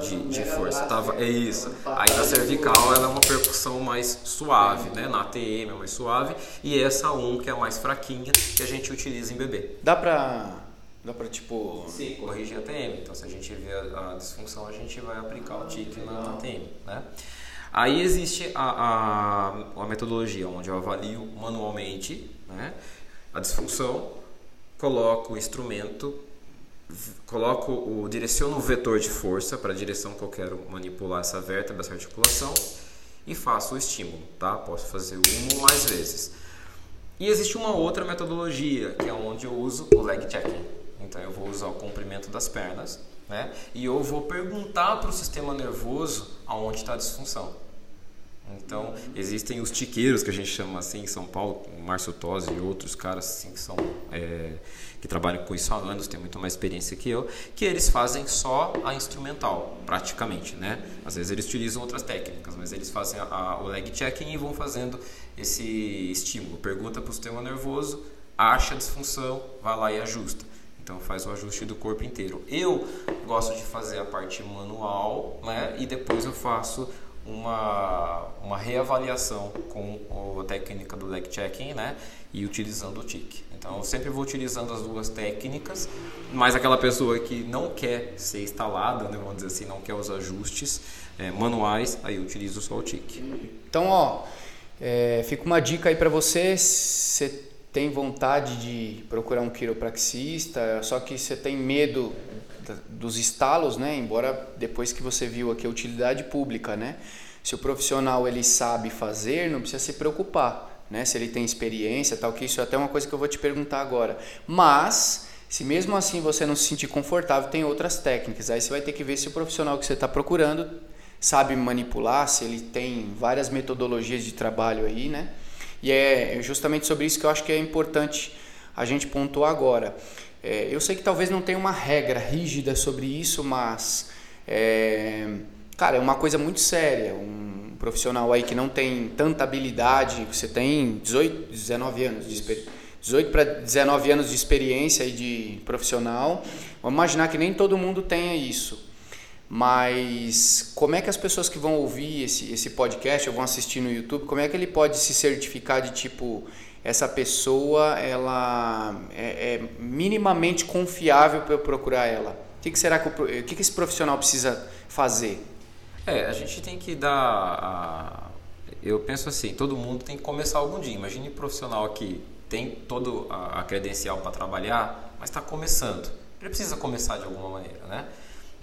de, de força. Tava, é isso. Aí na cervical ela é uma percussão mais suave, né? Na ATM é mais suave. E essa 1 que é a mais fraquinha que a gente utiliza em bebê. Dá pra. Dá pra tipo. Sim, corrigir a ATM. Então se a gente vê a, a disfunção, a gente vai aplicar o TIC na ATM, né? Aí existe a, a, a metodologia onde eu avalio manualmente né, a disfunção, coloco o instrumento coloco o direciono o vetor de força para a direção que eu quero manipular essa vértebra, essa articulação e faço o estímulo, tá? Posso fazer uma ou mais vezes. E existe uma outra metodologia, que é onde eu uso o leg checking. Então eu vou usar o comprimento das pernas, né? E eu vou perguntar para o sistema nervoso aonde está a disfunção. Então, existem os tiqueiros, que a gente chama assim em São Paulo, o Márcio Tosi e outros caras assim, que, são, é, que trabalham com isso há anos, têm muito mais experiência que eu, que eles fazem só a instrumental, praticamente. Né? Às vezes eles utilizam outras técnicas, mas eles fazem a, a, o leg checking e vão fazendo esse estímulo. Pergunta para o sistema nervoso, acha a disfunção, vai lá e ajusta. Então faz o ajuste do corpo inteiro. Eu gosto de fazer a parte manual, né? E depois eu faço uma, uma reavaliação com a técnica do leg checking né, e utilizando o TIC. Então, eu sempre vou utilizando as duas técnicas, mas aquela pessoa que não quer ser instalada, né, vamos dizer assim, não quer os ajustes é, manuais, aí eu utilizo só o TIC. Então, ó, é, fica uma dica aí para você, você tem vontade de procurar um quiropraxista, só que você tem medo dos estalos, né? Embora depois que você viu aqui a utilidade pública, né? Se o profissional ele sabe fazer, não precisa se preocupar, né? Se ele tem experiência, tal que isso é até uma coisa que eu vou te perguntar agora. Mas se mesmo assim você não se sentir confortável, tem outras técnicas. Aí você vai ter que ver se o profissional que você está procurando sabe manipular, se ele tem várias metodologias de trabalho aí, né? E é justamente sobre isso que eu acho que é importante a gente pontuar agora. É, eu sei que talvez não tenha uma regra rígida sobre isso, mas é, cara, é uma coisa muito séria. Um profissional aí que não tem tanta habilidade, você tem 18, 19 anos de experiência. 18 para 19 anos de experiência e de profissional. Vamos imaginar que nem todo mundo tenha isso. Mas como é que as pessoas que vão ouvir esse, esse podcast ou vão assistir no YouTube, como é que ele pode se certificar de tipo, essa pessoa ela é, é minimamente confiável para eu procurar ela? O que, que será que, o, que, que esse profissional precisa fazer? É, a gente tem que dar. A... Eu penso assim, todo mundo tem que começar algum dia. Imagine um profissional que tem toda a credencial para trabalhar, mas está começando. Ele precisa começar de alguma maneira, né?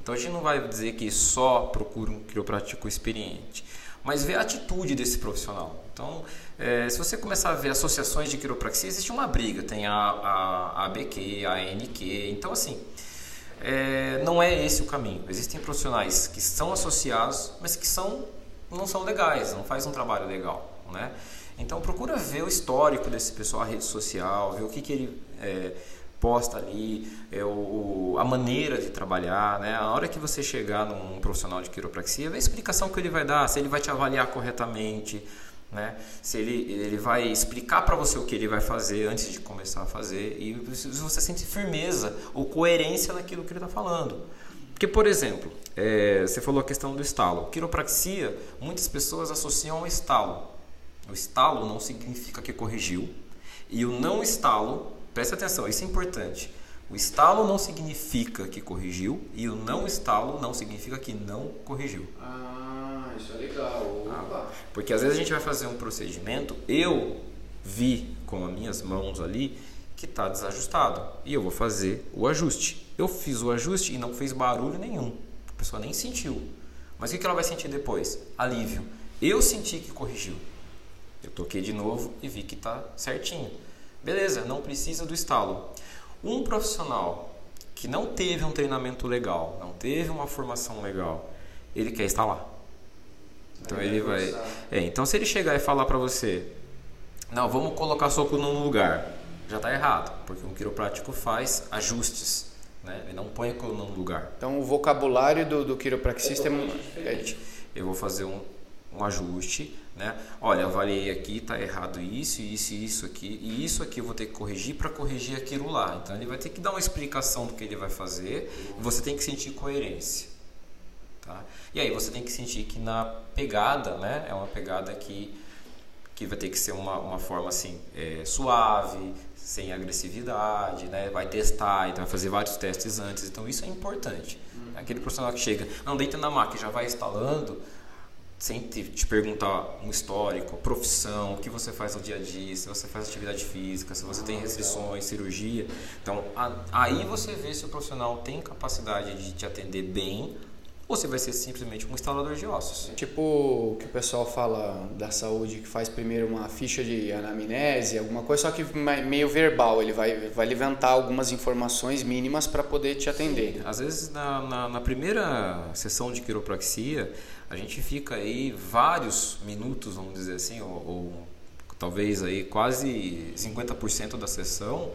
Então a gente não vai dizer que só procura um quiroprático experiente, mas ver a atitude desse profissional. Então, é, se você começar a ver associações de quiropraxia, existe uma briga. Tem a, a, a ABQ, a ANQ. Então, assim, é, não é esse o caminho. Existem profissionais que são associados, mas que são, não são legais, não fazem um trabalho legal. Né? Então, procura ver o histórico desse pessoal, a rede social, ver o que, que ele é, posta ali, é, o, a maneira de trabalhar. Né? A hora que você chegar num profissional de quiropraxia, vê a explicação que ele vai dar, se ele vai te avaliar corretamente né? Se ele, ele vai explicar para você o que ele vai fazer antes de começar a fazer e se você sente firmeza ou coerência naquilo que ele está falando. Porque, por exemplo, é, você falou a questão do estalo. Quiropraxia, muitas pessoas associam ao estalo. O estalo não significa que corrigiu e o não estalo, preste atenção, isso é importante. O estalo não significa que corrigiu e o não estalo não significa que não corrigiu. Ah isso é legal. Ah, porque às vezes a gente vai fazer um procedimento, eu vi com as minhas mãos ali que está desajustado e eu vou fazer o ajuste. Eu fiz o ajuste e não fez barulho nenhum, a pessoa nem sentiu. Mas o que ela vai sentir depois? Alívio. Eu senti que corrigiu. Eu toquei de novo e vi que está certinho. Beleza, não precisa do estalo. Um profissional que não teve um treinamento legal, não teve uma formação legal, ele quer instalar. Então ele vai. É, então se ele chegar e falar para você, não, vamos colocar soco num lugar, já está errado, porque um quiroprático faz ajustes, né? Ele não põe a coluna no lugar. Então o vocabulário do, do quiropraxista é, é Eu vou fazer um, um ajuste, né? Olha, avaliei aqui, está errado isso, isso isso aqui, e isso aqui eu vou ter que corrigir para corrigir aquilo lá. Então ele vai ter que dar uma explicação do que ele vai fazer, e você tem que sentir coerência. E aí você tem que sentir que na pegada, né, é uma pegada que, que vai ter que ser uma, uma forma assim, é, suave, sem agressividade, né? vai testar, então vai fazer vários testes antes, então isso é importante. Uhum. Aquele profissional que chega, não, deita na máquina, já vai instalando, sem te, te, perguntar um histórico, profissão, o que você faz no dia a dia, se você faz atividade física, se você tem restrições, cirurgia. Então, a, aí você vê se o profissional tem capacidade de te atender bem ou você vai ser simplesmente um instalador de ossos. Tipo o que o pessoal fala da saúde, que faz primeiro uma ficha de anamnese, alguma coisa, só que meio verbal, ele vai, vai levantar algumas informações mínimas para poder te atender. Sim. Às vezes na, na, na, primeira sessão de quiropraxia, a gente fica aí vários minutos, vamos dizer assim, ou, ou talvez aí quase 50% da sessão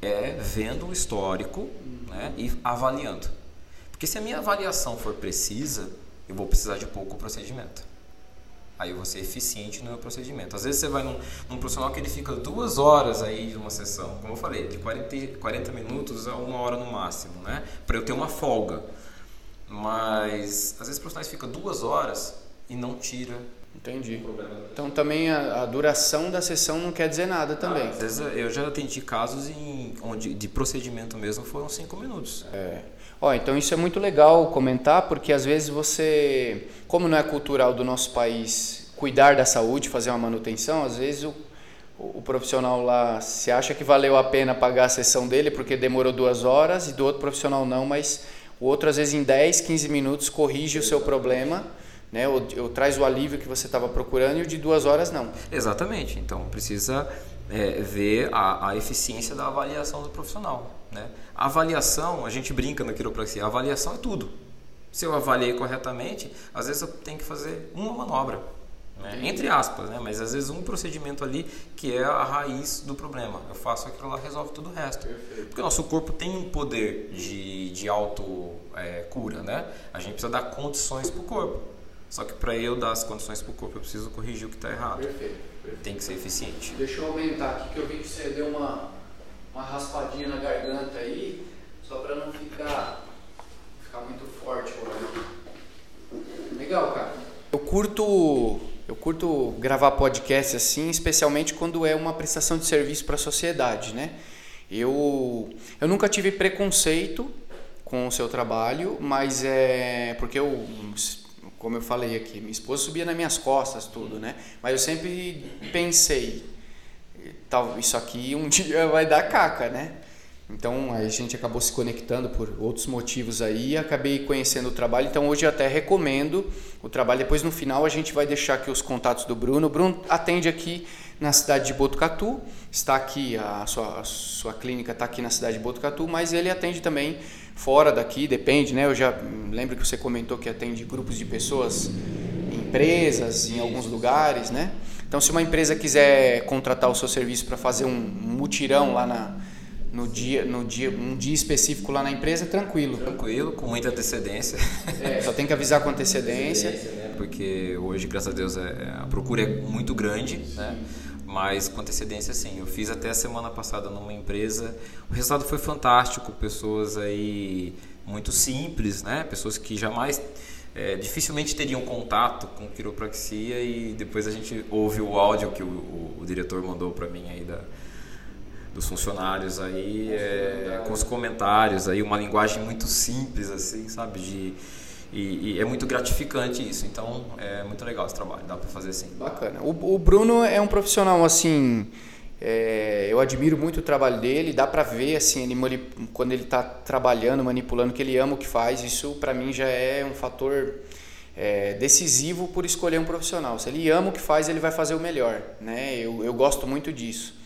é vendo o histórico né, e avaliando. Porque se a minha avaliação for precisa, eu vou precisar de pouco procedimento. Aí eu vou ser eficiente no meu procedimento. Às vezes você vai num, num profissional que ele fica duas horas aí de uma sessão, como eu falei, de 40, 40 minutos a uma hora no máximo, né? Para eu ter uma folga. Mas às vezes profissionais ficam duas horas e não tira Entendi. Então também a, a, duração da sessão não quer dizer nada também. Ah, às vezes eu já atendi casos em, onde de procedimento mesmo foram cinco minutos. É. Ó, então isso é muito legal comentar, porque às vezes você, como não é cultural do nosso país cuidar da saúde, fazer uma manutenção, às vezes o, o profissional lá se acha que valeu a pena pagar a sessão dele porque demorou duas horas e do outro profissional não, mas o outro às vezes em 10, 15 minutos corrige o seu problema. Né, ou, ou traz o alívio que você estava procurando e o de duas horas não. Exatamente. Então precisa é, ver a, a eficiência da avaliação do profissional. Né? A avaliação, a gente brinca na quiropraxia, a avaliação é tudo. Se eu avaliei corretamente, às vezes eu tenho que fazer uma manobra, né? entre aspas, né? mas às vezes um procedimento ali que é a raiz do problema. Eu faço aquilo lá, resolve tudo o resto. Perfeito. Porque o nosso corpo tem um poder de, de auto-cura, é, né? A gente precisa dar condições para o corpo. Só que para eu dar as condições para o corpo, eu preciso corrigir o que está errado. Perfeito, perfeito. Tem que ser eficiente. Deixa eu aumentar aqui que eu vi que você deu uma uma raspadinha na garganta aí, só para não ficar, ficar muito forte. Legal, cara. Eu curto, eu curto gravar podcast assim, especialmente quando é uma prestação de serviço para a sociedade, né? Eu, eu nunca tive preconceito com o seu trabalho, mas é porque eu, como eu falei aqui, minha esposa subia nas minhas costas tudo, né? Mas eu sempre pensei, tal, isso aqui um dia vai dar caca, né? Então a gente acabou se conectando por outros motivos aí, acabei conhecendo o trabalho, então hoje eu até recomendo o trabalho. Depois no final a gente vai deixar aqui os contatos do Bruno. O Bruno atende aqui na cidade de Botucatu, está aqui, a sua, a sua clínica está aqui na cidade de Botucatu, mas ele atende também fora daqui, depende, né? Eu já lembro que você comentou que atende grupos de pessoas, empresas, em alguns lugares, né? Então, se uma empresa quiser contratar o seu serviço para fazer um mutirão lá na, no dia, no dia, um dia específico lá na empresa, tranquilo. Tranquilo, com muita antecedência. É, só tem que avisar com antecedência. Né? Porque hoje, graças a Deus, é, a procura é muito grande, né? mas com antecedência sim. Eu fiz até a semana passada numa empresa, o resultado foi fantástico, pessoas aí muito simples, né? Pessoas que jamais é, dificilmente teriam contato com quiropraxia e depois a gente ouve o áudio que o, o, o diretor mandou para mim aí da, dos funcionários aí é, com os comentários aí uma linguagem muito simples assim sabe de e, e, é muito gratificante isso então é muito legal esse trabalho dá para fazer assim bacana. O, o Bruno é um profissional assim É, eu admiro muito o trabalho dele, dá para ver assim, ele, quando ele está trabalhando, manipulando, que ele ama o que faz. Isso para mim já é um fator é, decisivo por escolher um profissional. Se ele ama o que faz, ele vai fazer o melhor. Né? Eu, eu gosto muito disso.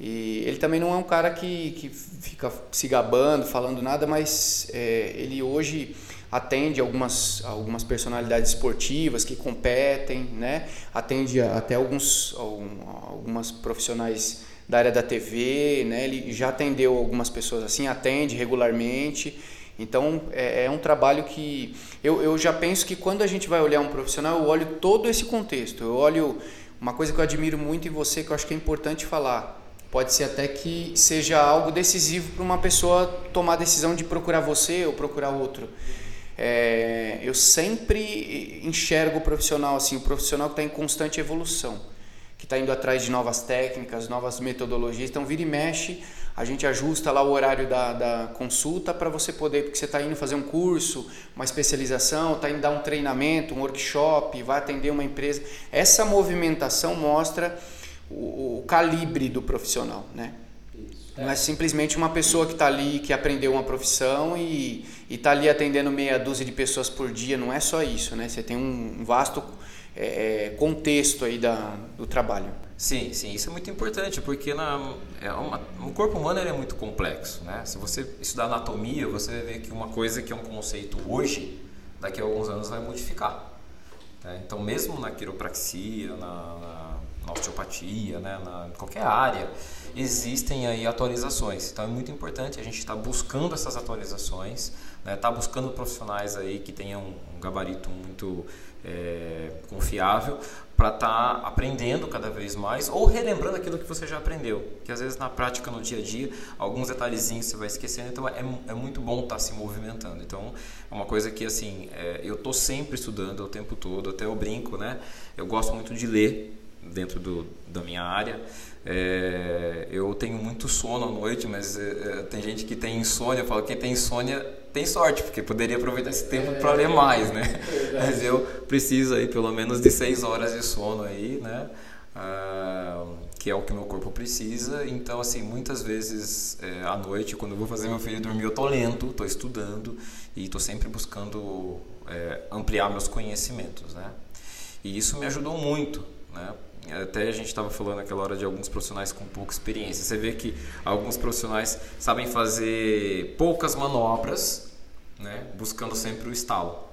E ele também não é um cara que, que fica se gabando, falando nada, mas é, ele hoje atende algumas, algumas personalidades esportivas que competem, né? atende até alguns, algumas profissionais da área da TV, né? ele já atendeu algumas pessoas assim, atende regularmente. Então é, é, um trabalho que eu, eu já penso que quando a gente vai olhar um profissional, eu olho todo esse contexto. Eu olho uma coisa que eu admiro muito em você, que eu acho que é importante falar. Pode ser até que seja algo decisivo para uma pessoa tomar a decisão de procurar você ou procurar outro. É, eu sempre enxergo o profissional assim, o profissional que está em constante evolução, que está indo atrás de novas técnicas, novas metodologias. Então, vira e mexe, a gente ajusta lá o horário da, da consulta para você poder, porque você está indo fazer um curso, uma especialização, está indo dar um treinamento, um workshop, vai atender uma empresa. Essa movimentação mostra o, o calibre do profissional, né? Não é simplesmente uma pessoa que está ali, que aprendeu uma profissão e está ali atendendo meia dúzia de pessoas por dia. Não é só isso, né? Você tem um vasto é, é, contexto aí da, do trabalho. Sim, sim, isso é muito importante, porque na, é uma, o corpo humano é muito complexo, né? Se você estudar anatomia, você vai ver que uma coisa que é um conceito hoje, daqui a alguns anos vai modificar. Né? Então, mesmo na quiropraxia, na, na, na osteopatia, né? na qualquer área, existem aí atualizações. Então, é muito importante a gente estar tá buscando essas atualizações, né? Tá buscando profissionais aí que tenham um gabarito muito é, confiável para estar tá aprendendo cada vez mais ou relembrando aquilo que você já aprendeu. Que às vezes na prática, no dia a dia, alguns detalhezinhos você vai esquecendo, então é, é muito bom estar tá se movimentando. Então é uma coisa que assim, é, eu estou sempre estudando o tempo todo, até eu brinco, né? Eu gosto muito de ler dentro do, da minha área. É, eu tenho muito sono à noite, mas é, é tem gente que tem insônia. Eu falo que quem tem insônia tem sorte, porque poderia aproveitar esse tempo é, para ler mais, né? É mas eu preciso aí pelo menos de seis horas de sono aí, né? Ah, que é o que meu corpo precisa. Então, assim, muitas vezes é, à noite, quando eu vou fazer meu filho dormir, eu tô lendo, tô estudando e tô sempre buscando ampliar meus conhecimentos, né? E isso me ajudou muito, né? Até a gente estava falando naquela hora de alguns profissionais com pouca experiência. Você vê que alguns profissionais sabem fazer poucas manobras, né, buscando sempre o estalo.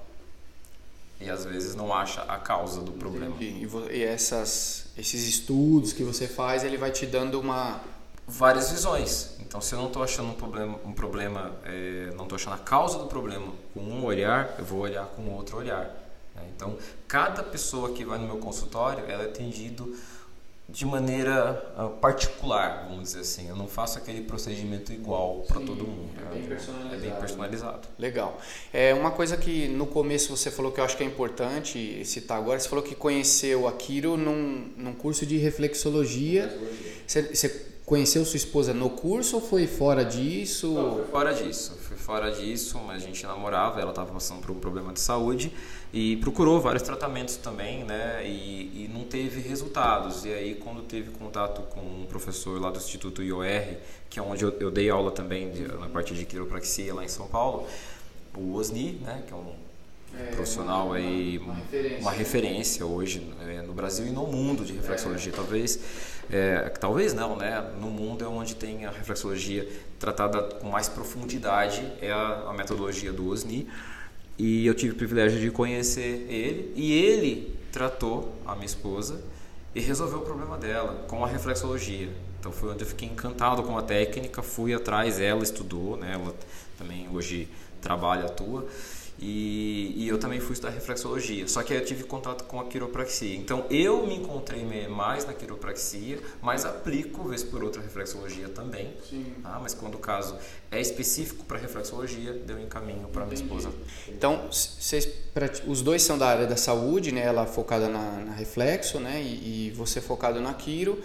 E às vezes não acha a causa do problema. E, e essas, esses estudos que você faz, ele vai te dando uma várias visões. Então, se eu não estou achando um problema, um problema é, não estou achando a causa do problema com um olhar, eu vou olhar com outro olhar. Né? Então, cada pessoa que vai no meu consultório, ela é atendido de maneira uh, particular, vamos dizer assim. Eu não faço aquele procedimento igual para todo mundo. É bem personalizado. É bem personalizado. Legal. É uma coisa que no começo você falou que eu acho que é importante citar agora. Você falou que conheceu a Kiro num, num curso de reflexologia. Você, você conheceu sua esposa no curso ou foi fora disso? Não, foi fora disso. Fora disso, mas a gente namorava. Ela estava passando por um problema de saúde e procurou vários tratamentos também, né? E, e, não teve resultados. E aí, quando teve contato com um professor lá do Instituto IOR, que é onde eu, eu dei aula também de, na parte de quiropraxia lá em São Paulo, o Osni, né? Que é um é, profissional uma, aí, uma, referência. uma referência, hoje é, no Brasil e no mundo de reflexologia, é. talvez. É, talvez não, né? No mundo é onde tem a reflexologia tratada com mais profundidade, é a, a metodologia do Osni. E eu tive o privilégio de conhecer ele e ele tratou a minha esposa e resolveu o problema dela com a reflexologia. Então foi onde eu fiquei encantado com a técnica, fui atrás, ela estudou, né? Ela também hoje trabalha, atua. E, e, eu também fui estudar reflexologia, só que eu tive contato com a quiropraxia. Então eu me encontrei mais na quiropraxia, mas aplico vez por outra reflexologia também. Sim. Tá? Mas quando o caso é específico para reflexologia, deu um caminho para minha esposa. Então vocês, os dois são da área da saúde, né? Ela focada na, na reflexo, né? E, e, você focado na quiro.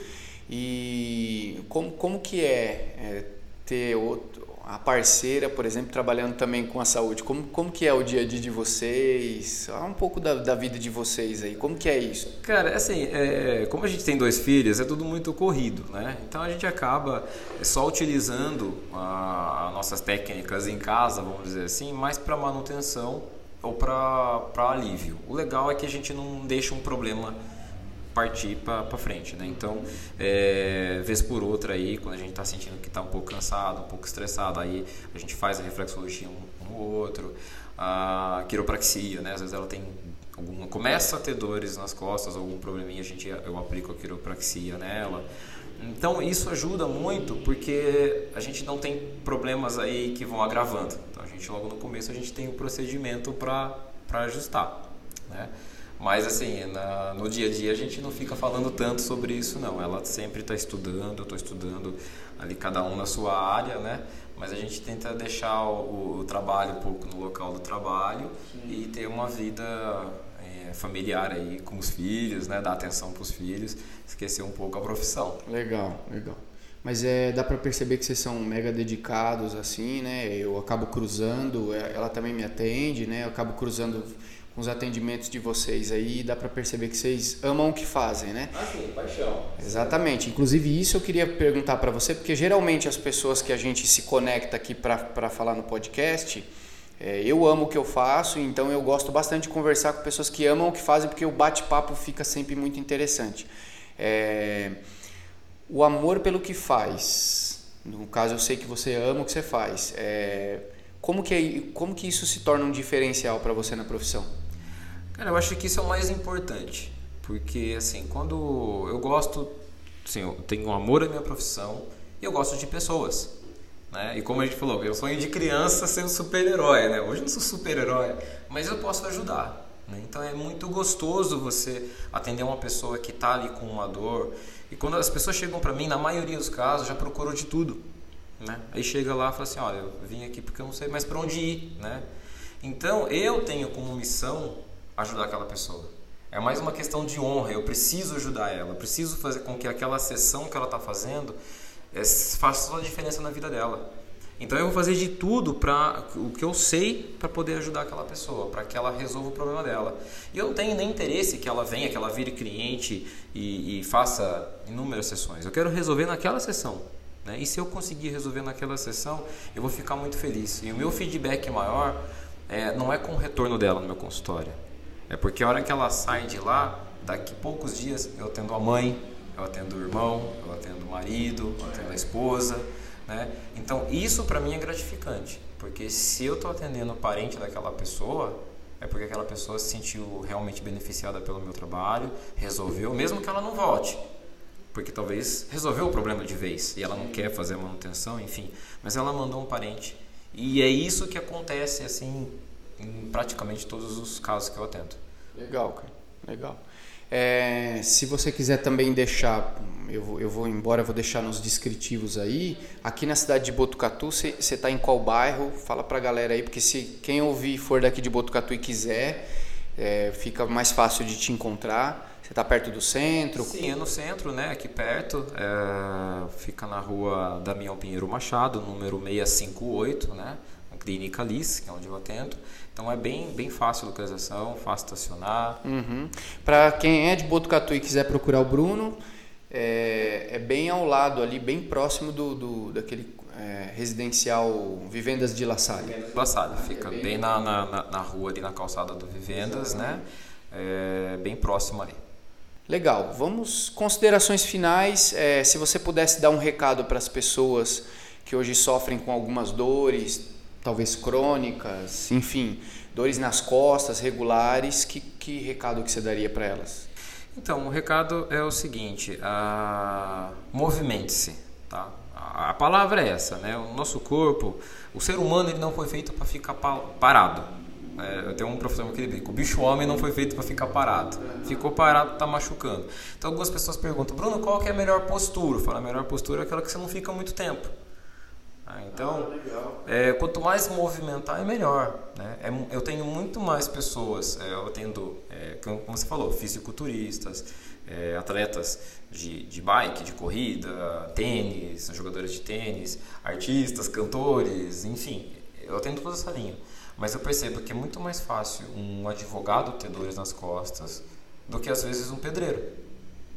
E como, como que é, é ter outro a parceira, por exemplo, trabalhando também com a saúde. Como, como que é o dia a dia de vocês? Um pouco da, da vida de vocês aí. Como que é isso? Cara, assim, é, como a gente tem dois filhos, é tudo muito corrido, né? Então a gente acaba só utilizando as nossas técnicas em casa, vamos dizer assim, mais para manutenção ou para alívio. O legal é que a gente não deixa um problema partir para frente, né? Então, é, vez por outra aí, quando a gente está sentindo que está um pouco cansado, um pouco estressado, aí a gente faz a reflexologia um no outro, a quiropraxia, né? Às vezes ela tem alguma, começa a ter dores nas costas, algum probleminha, a gente eu aplico a quiropraxia nela. Então isso ajuda muito porque a gente não tem problemas aí que vão agravando. Então a gente logo no começo a gente tem o um procedimento para ajustar, né? Mas assim, na, no dia a dia a gente não fica falando tanto sobre isso não. Ela sempre está estudando, eu estou estudando ali cada um na sua área, né? Mas a gente tenta deixar o, o trabalho um pouco no local do trabalho Sim. e ter uma vida é, familiar aí com os filhos, né? Dar atenção para os filhos, esquecer um pouco a profissão. Legal, legal. Mas é, dá para perceber que vocês são mega dedicados assim, né? Eu acabo cruzando, é, ela também me atende, né? Eu acabo cruzando os atendimentos de vocês aí, dá para perceber que vocês amam o que fazem, né? Ah, sim, paixão. Exatamente. Inclusive isso eu queria perguntar para você, porque geralmente as pessoas que a gente se conecta aqui para falar no podcast, é, eu amo o que eu faço, então eu gosto bastante de conversar com pessoas que amam o que fazem, porque o bate-papo fica sempre muito interessante. É, o amor pelo que faz, no caso eu sei que você ama o que você faz, é, como, que, é, como que isso se torna um diferencial para você na profissão? Cara, eu acho que isso é o mais importante. Porque, assim, quando eu gosto, assim, eu tenho um amor à minha profissão e eu gosto de pessoas. Né? E como a gente falou, eu sonho de criança ser um super-herói, né? Hoje eu não sou super-herói, mas eu posso ajudar. Né? Então é muito gostoso você atender uma pessoa que está ali com uma dor. E quando as pessoas chegam para mim, na maioria dos casos, já procurou de tudo. Né? Aí chega lá e fala assim, olha, eu vim aqui porque eu não sei mais para onde ir. Né? Então eu tenho como missão ajudar aquela pessoa. É mais uma questão de honra. Eu preciso ajudar ela. Eu preciso fazer com que aquela sessão que ela está fazendo é, faça toda a diferença na vida dela. Então eu vou fazer de tudo para o que eu sei para poder ajudar aquela pessoa, para que ela resolva o problema dela. E eu não tenho nem interesse que ela venha, que ela vire cliente e, e faça inúmeras sessões. Eu quero resolver naquela sessão. Né? E se eu conseguir resolver naquela sessão, eu vou ficar muito feliz. E o meu feedback maior é, não é com o retorno dela no meu consultório é porque a hora que ela sai de lá, daqui poucos dias eu atendo a mãe, eu atendo o irmão, eu atendo o marido, eu atendo a esposa, né? Então isso para mim é gratificante, porque se eu estou atendendo o parente daquela pessoa, é porque aquela pessoa se sentiu realmente beneficiada pelo meu trabalho, resolveu, mesmo que ela não volte, porque talvez resolveu o problema de vez e ela não quer fazer manutenção, enfim, mas ela mandou um parente. E é isso que acontece assim em praticamente todos os casos que eu atendo. Legal, cara. Legal. É, se você quiser também deixar, eu vou, eu vou embora, vou deixar nos descritivos aí. Aqui na cidade de Botucatu, você está em qual bairro? Fala para a galera aí, porque se quem ouvir for daqui de Botucatu e quiser, é, fica mais fácil de te encontrar. Você está perto do centro? Sim, é no centro, né? Aqui perto. É, fica na rua Damião Pinheiro Machado, número 658, né? Clínica Liz, que é onde eu atendo. Então é bem, bem fácil a localização, fácil estacionar. Uhum. Para quem é de Botucatu e quiser procurar o Bruno, é, é bem ao lado ali, bem próximo do, do daquele é, residencial Vivendas de La Salle. Vivendas de La Salle, fica é bem, bem na, na, na, rua ali na calçada do Vivendas, né? É, bem próximo ali. Legal, vamos considerações finais. É, se você pudesse dar um recado para as pessoas que hoje sofrem com algumas dores, talvez crônicas, enfim, dores nas costas regulares, que, que recado que você daria para elas? Então, o recado é o seguinte: movimente-se, tá? A palavra é essa, né? O nosso corpo, o ser humano, ele não foi feito para ficar parado. É, eu tenho um professor que ele brinca, o bicho homem não foi feito para ficar parado. Ficou parado, está machucando. Então algumas pessoas perguntam, Bruno, qual que é a melhor postura? Fala, a melhor postura é aquela que você não fica muito tempo. Ah, então, ah, é, quanto mais movimentar, é melhor. Né? É, eu tenho muito mais pessoas, é, eu tendo, é, como você falou, fisiculturistas, é, atletas de, de bike, de corrida, tênis, jogadores de tênis, artistas, cantores, enfim, eu tenho toda essa linha. Mas eu percebo que é muito mais fácil um advogado ter dores nas costas do que às vezes um pedreiro.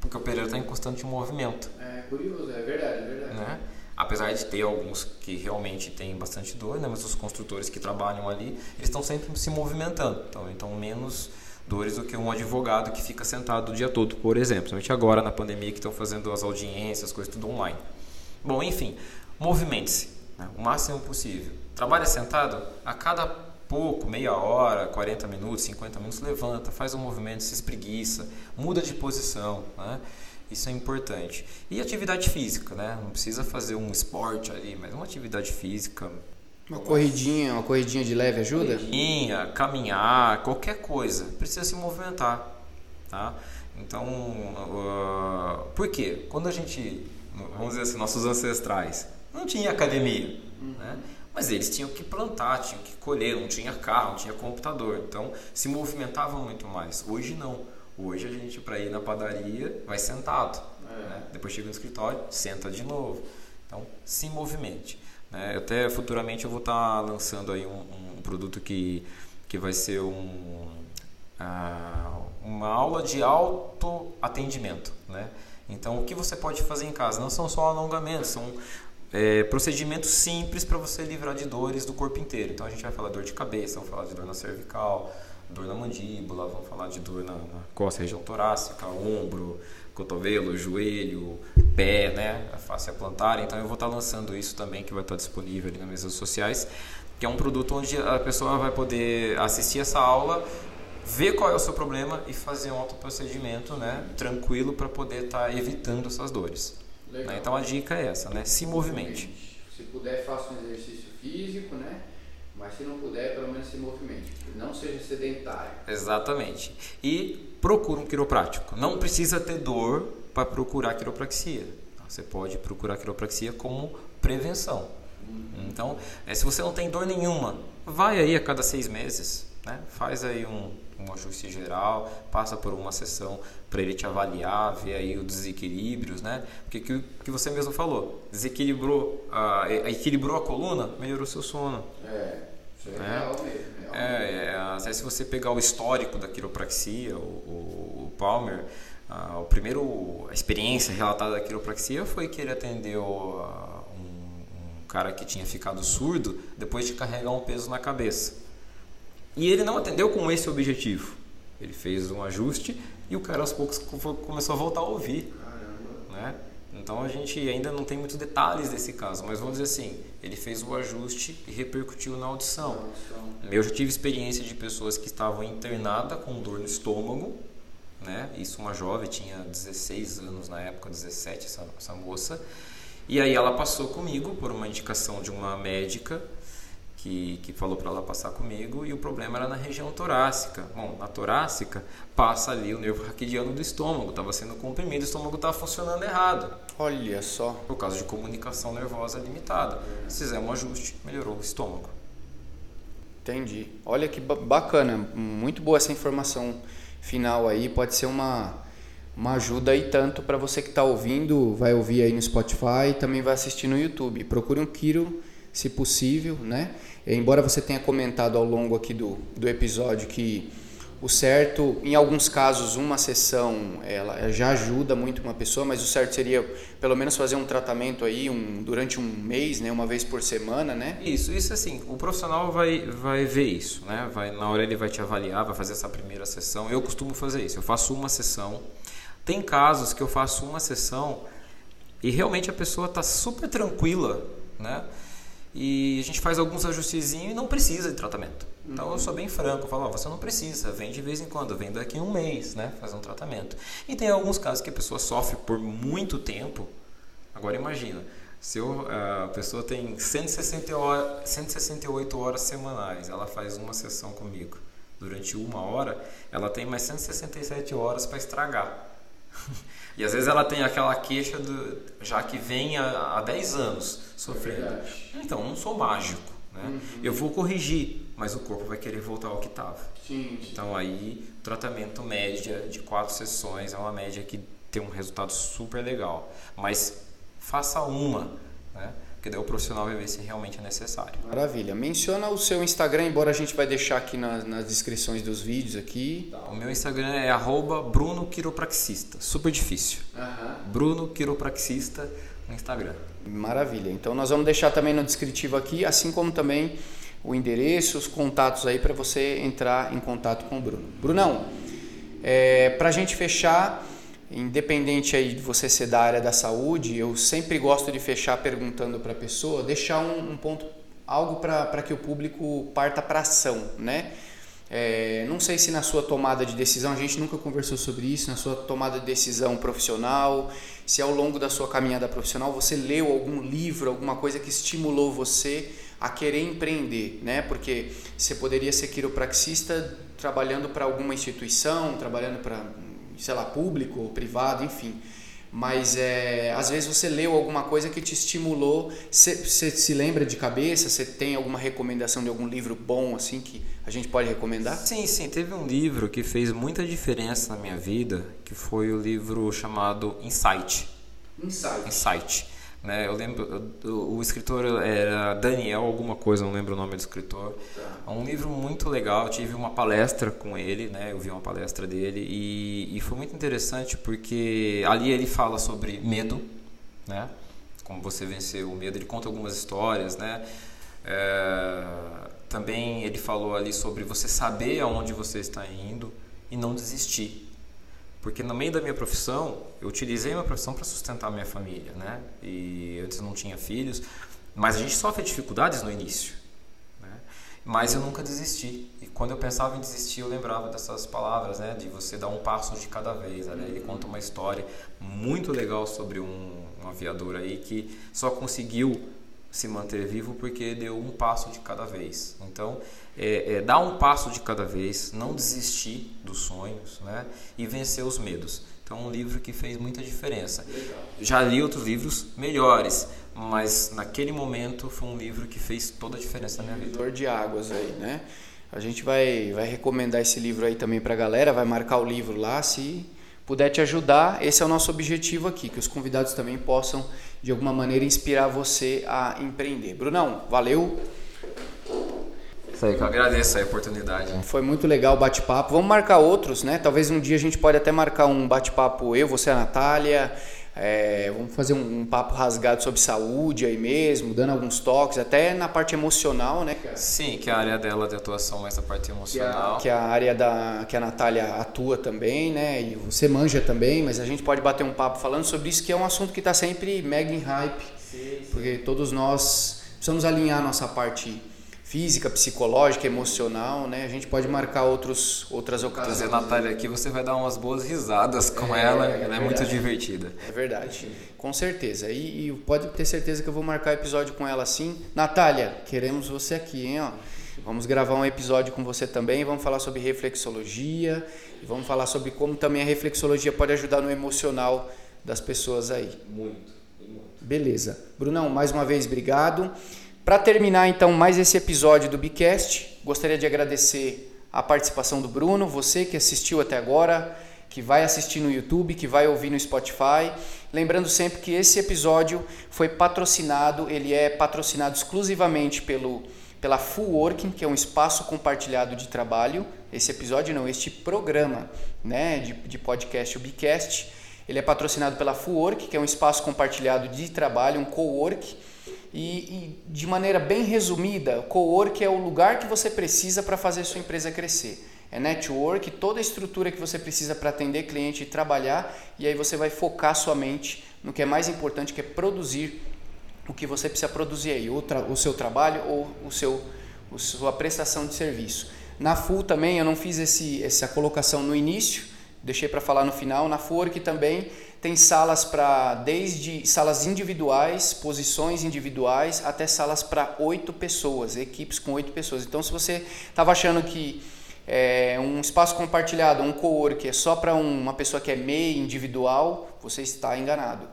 Porque o pedreiro está em constante movimento. É curioso, é verdade, é verdade. Né? Apesar de ter alguns que realmente têm bastante dor, né? mas os construtores que trabalham ali, eles estão sempre se movimentando. Então, então menos dores do que um advogado que fica sentado o dia todo, por exemplo. Principalmente agora na pandemia que estão fazendo as audiências, coisas tudo online. Bom, enfim, movimente-se né? o máximo possível. Trabalha sentado, a cada pouco, meia hora, 40 minutos, 50 minutos, levanta, faz um movimento, se espreguiça, muda de posição. Né? Isso é importante. E atividade física, né? Não precisa fazer um esporte ali, mas uma atividade física. Uma corridinha, uma corridinha de leve ajuda? Corridinha, caminhar, qualquer coisa. Precisa se movimentar, tá? Então, uh, por quê? Quando a gente, vamos dizer assim, nossos ancestrais, não tinha academia, uhum. né? Mas eles tinham que plantar, tinham que colher, não tinha carro, não tinha computador. Então, se movimentavam muito mais. Hoje não Hoje a gente, para ir na padaria, vai sentado. É. Né? Depois chega no escritório, senta de novo. Então, se movimente. Né? Até futuramente eu vou estar tá lançando aí um, um, produto que, que vai ser um, uh, uma aula de autoatendimento. Né? Então, o que você pode fazer em casa? Não são só alongamentos, são é, procedimentos simples para você livrar de dores do corpo inteiro. Então, a gente vai falar dor de cabeça, vamos falar de dor na cervical, dor na mandíbula, vamos falar de dor na, na costa, região torácica, ombro, cotovelo, joelho, pé, né, a face plantar. Então eu vou estar lançando isso também, que vai estar disponível ali nas minhas redes sociais, que é um produto onde a pessoa vai poder assistir essa aula, ver qual é o seu problema e fazer um autoprocedimento, né, tranquilo para poder estar evitando essas dores. Né? Então a dica é essa, né, se movimente. Se puder, faça um exercício físico, né? Mas se não puder, pelo menos se movimente. Não seja sedentário. Exatamente. E procure um quiroprático. Não precisa ter dor para procurar quiropraxia. Você pode procurar quiropraxia como prevenção. Uhum. Então, é, se você não tem dor nenhuma, vai aí a cada seis meses, né? faz aí um, um ajuste geral, passa por uma sessão para ele te avaliar, ver aí os desequilíbrios, né? Porque que, que você mesmo falou, desequilibrou, a, equilibrou a coluna, melhorou o seu sono. É. É, né? real mesmo. É, é, até se você pegar o histórico da quiropraxia, o, o, o Palmer, a, o primeiro a experiência relatada da quiropraxia foi que ele atendeu a, um, um cara que tinha ficado surdo depois de carregar um peso na cabeça. E ele não atendeu com esse objetivo. Ele fez um ajuste e o cara aos poucos começou a voltar a ouvir. Caramba. Né? Então a gente ainda não tem muitos detalhes desse caso, mas vamos dizer assim, ele fez o ajuste e repercutiu na audição. audição. Eu já tive experiência de pessoas que estavam internadas com dor no estômago, né? Isso uma jovem, tinha 16 anos na época, 17 essa, essa moça. E aí ela passou comigo por uma indicação de uma médica que, que falou para ela passar comigo e o problema era na região torácica. Bom, na torácica passa ali o nervo raquidiano do estômago, estava sendo comprimido, o estômago estava funcionando errado. Olha só. Por causa de comunicação nervosa limitada. Fizemos um ajuste, melhorou o estômago. Entendi. Olha que bacana, muito boa essa informação final aí, pode ser uma, uma ajuda aí tanto para você que está ouvindo, vai ouvir aí no Spotify e também vai assistir no YouTube. Procure um Kiro se possível, né? Embora você tenha comentado ao longo aqui do, do episódio que o certo, em alguns casos, uma sessão ela já ajuda muito uma pessoa, mas o certo seria pelo menos fazer um tratamento aí um, durante um mês, né, uma vez por semana, né? Isso, isso assim, o profissional vai, vai ver isso, né? Vai, na hora ele vai te avaliar, vai fazer essa primeira sessão. Eu costumo fazer isso, eu faço uma sessão. Tem casos que eu faço uma sessão e realmente a pessoa está super tranquila, né? E a gente faz alguns ajustezinhos e não precisa de tratamento. Então eu sou bem franco, eu falo, você não precisa, vem de vez em quando, vem daqui a um mês, né, fazer um tratamento. E tem alguns casos que a pessoa sofre por muito tempo. Agora imagina, se eu, a pessoa tem 160 horas, 168 horas semanais, ela faz uma sessão comigo durante uma hora, ela tem mais 167 horas para estragar. E às vezes ela tem aquela queixa do, já que vem há, há 10 anos sofrendo. É então, não sou mágico. Né? Uhum. Eu vou corrigir, mas o corpo vai querer voltar ao que estava. Então aí, tratamento média de quatro sessões é uma média que tem um resultado super legal. Mas faça uma? Porque daí o profissional vai ver se realmente é necessário. Maravilha. Menciona o seu Instagram, embora a gente vai deixar aqui nas, nas descrições dos vídeos aqui. Tá. O meu Instagram é arroba Bruno Quiropraxista. Super difícil. Uhum. Bruno Quiropraxista no Instagram. Maravilha. Então nós vamos deixar também no descritivo aqui, assim como também o endereço, os contatos aí para você entrar em contato com o Bruno. Brunão, é, para a gente fechar, independente aí de você ser da área da saúde, eu sempre gosto de fechar perguntando para a pessoa, deixar um, um ponto, algo para que o público parta para ação, né? É, não sei se na sua tomada de decisão, a gente nunca conversou sobre isso, na sua tomada de decisão profissional, se ao longo da sua caminhada profissional você leu algum livro, alguma coisa que estimulou você a querer empreender, né? Porque você poderia ser quiropraxista trabalhando para alguma instituição, trabalhando para, sei lá, público ou privado, enfim. Mas é, às vezes você leu alguma coisa que te estimulou. Você, se lembra de cabeça? Você tem alguma recomendação de algum livro bom assim que a gente pode recomendar? Sim, sim. Teve um livro que fez muita diferença na minha vida, que foi o livro chamado Insight. Insight. Insight né? Eu lembro, o, escritor era Daniel alguma coisa, não lembro o nome do escritor. É um livro muito legal, eu tive uma palestra com ele, né? Eu vi uma palestra dele e, e foi muito interessante porque ali ele fala sobre medo, né? Como você vencer o medo, ele conta algumas histórias, né? É, também ele falou ali sobre você saber aonde você está indo e não desistir. Porque no meio da minha profissão, eu utilizei minha profissão para sustentar a minha família, né? E antes não tinha filhos, mas a gente sofre dificuldades no início, né? Mas eu nunca desisti. E quando eu pensava em desistir, eu lembrava dessas palavras, né? De você dar um passo de cada vez. Né? Ele conta uma história muito legal sobre um, um aviador aí que só conseguiu se manter vivo porque deu um passo de cada vez. Então, é, é, dar um passo de cada vez, não desistir dos sonhos né? e vencer os medos. Então, um livro que fez muita diferença. Já li outros livros melhores, mas naquele momento foi um livro que fez toda a diferença na minha vida. De águas aí, né? A gente vai, vai recomendar esse livro aí também para a galera, vai marcar o livro lá, se puder te ajudar, esse é o nosso objetivo aqui, que os convidados também possam de alguma maneira inspirar você a empreender. Brunão, valeu. Isso aí, que eu agradeço a oportunidade. Foi muito legal o bate-papo. Vamos marcar outros, né? Talvez um dia a gente pode até marcar um bate-papo eu, você, a Natália. É, vamos fazer um, um, papo rasgado sobre saúde aí mesmo, dando alguns toques, até na parte emocional, né? Sim, que é a área dela de atuação, mais a parte emocional. Que é, que é a área da que a Natália atua também, né? E você manja também, mas a gente pode bater um papo falando sobre isso, que é um assunto que está sempre mega em hype, sim, sim. porque todos nós precisamos alinhar nossa parte física, psicológica, emocional, né? A gente pode marcar outros, outras ocasiões. Trazer a Natália aqui, você vai dar umas boas risadas com é, ela, é ela é muito divertida. É verdade, com certeza. E, e, pode ter certeza que eu vou marcar episódio com ela sim. Natália, queremos você aqui, hein? Ó. Vamos gravar um episódio com você também, vamos falar sobre reflexologia e vamos falar sobre como também a reflexologia pode ajudar no emocional das pessoas aí. Muito. muito. Beleza. Brunão, mais uma vez, obrigado. Para terminar então mais esse episódio do Bicast, gostaria de agradecer a participação do Bruno, você que assistiu até agora, que vai assistir no YouTube, que vai ouvir no Spotify. Lembrando sempre que esse episódio foi patrocinado, ele é patrocinado exclusivamente pelo pela Full Working, que é um espaço compartilhado de trabalho. Esse episódio não, este programa, né, de, de podcast, o Bicast, ele é patrocinado pela Full Work, que é um espaço compartilhado de trabalho, um co-work e, e, de maneira bem resumida, co-work é o lugar que você precisa para fazer sua empresa crescer. É network, toda a estrutura que você precisa para atender cliente e trabalhar, e aí você vai focar sua mente no que é mais importante, que é produzir o que você precisa produzir aí, o, o seu trabalho ou o seu, a sua prestação de serviço. Na Full também, eu não fiz esse, essa colocação no início, deixei para falar no final. Na Full também tem salas para desde salas individuais, posições individuais, até salas para oito pessoas, equipes com oito pessoas. Então, se você estava achando que é, um espaço compartilhado, um co-work é só para uma pessoa que é MEI, individual, você está enganado.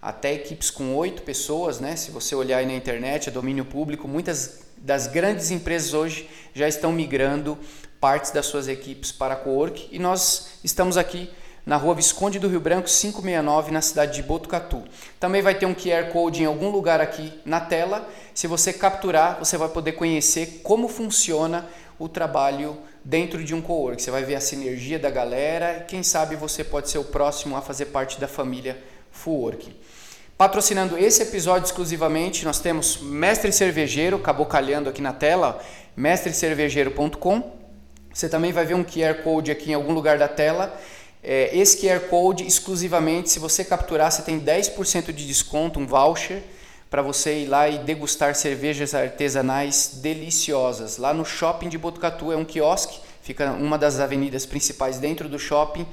Até equipes com oito pessoas, né? Se você olhar aí na internet, é domínio público, muitas das grandes empresas hoje já estão migrando partes das suas equipes para co-work e nós estamos aqui na rua Visconde do Rio Branco 569, na cidade de Botucatu. Também vai ter um QR Code em algum lugar aqui na tela. Se você capturar, você vai poder conhecer como funciona o trabalho dentro de um co-work. Você vai ver a sinergia da galera e quem sabe você pode ser o próximo a fazer parte da família Full Work. Patrocinando esse episódio exclusivamente, nós temos Mestre Cervejeiro, acabou calhando aqui na tela, mestrecervejeiro.com. Você também vai ver um QR Code aqui em algum lugar da tela é, esse QR Code exclusivamente, se você capturar, você tem 10% de desconto, um voucher, para você ir lá e degustar cervejas artesanais deliciosas. Lá no shopping de Botucatu é um quiosque, fica uma das avenidas principais dentro do shopping.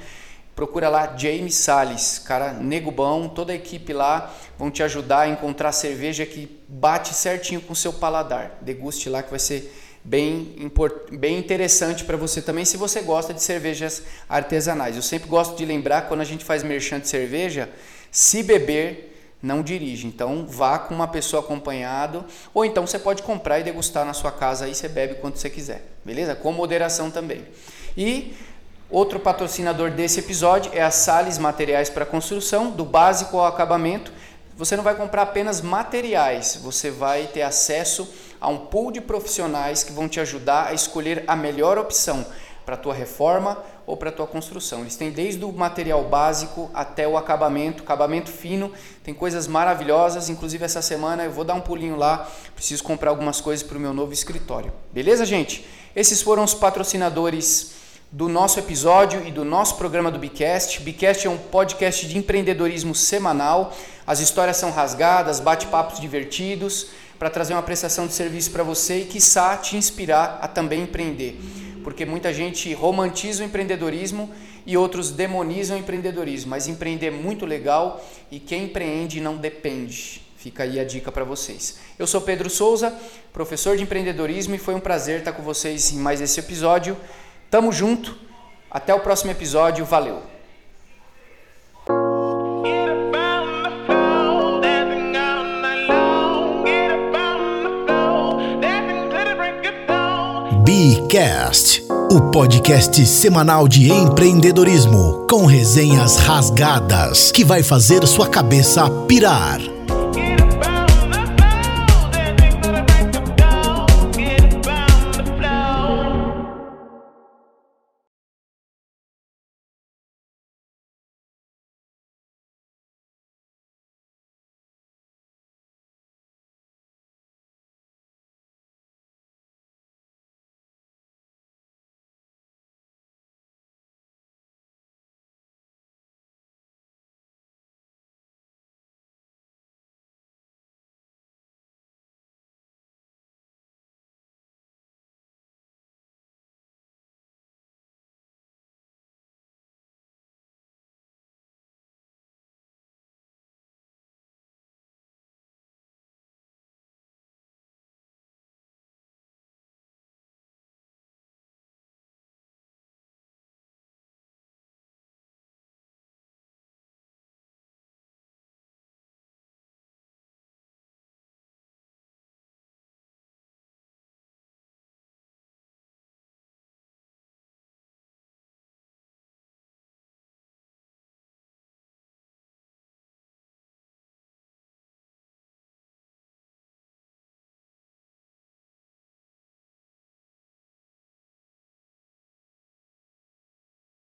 Procura lá James Sales, cara, nego bom, toda a equipe lá vão te ajudar a encontrar cerveja que bate certinho com o seu paladar. Deguste lá que vai ser bem, bem interessante para você também, se você gosta de cervejas artesanais. Eu sempre gosto de lembrar, quando a gente faz merchan de cerveja, se beber, não dirige. Então, vá com uma pessoa acompanhado, ou então você pode comprar e degustar na sua casa, aí você bebe quanto você quiser, beleza? Com moderação também. E outro patrocinador desse episódio é a Sales Materiais para Construção, do básico ao acabamento. Você não vai comprar apenas materiais, você vai ter acesso a um pool de profissionais que vão te ajudar a escolher a melhor opção para a tua reforma ou para a tua construção. Eles têm desde o material básico até o acabamento, acabamento fino, tem coisas maravilhosas, inclusive essa semana eu vou dar um pulinho lá, preciso comprar algumas coisas para o meu novo escritório. Beleza, gente? Esses foram os patrocinadores do nosso episódio e do nosso programa do Bicast. Bicast é um podcast de empreendedorismo semanal. As histórias são rasgadas, bate-papos divertidos para trazer uma prestação de serviço para você e, quiçá, te inspirar a também empreender. Porque muita gente romantiza o empreendedorismo e outros demonizam o empreendedorismo, mas empreender é muito legal e quem empreende não depende. Fica aí a dica para vocês. Eu sou Pedro Souza, professor de empreendedorismo e foi um prazer estar com vocês em mais esse episódio. Tamo junto. Até o próximo episódio. Valeu. Bcast, o podcast semanal de empreendedorismo com resenhas rasgadas que vai fazer sua cabeça pirar.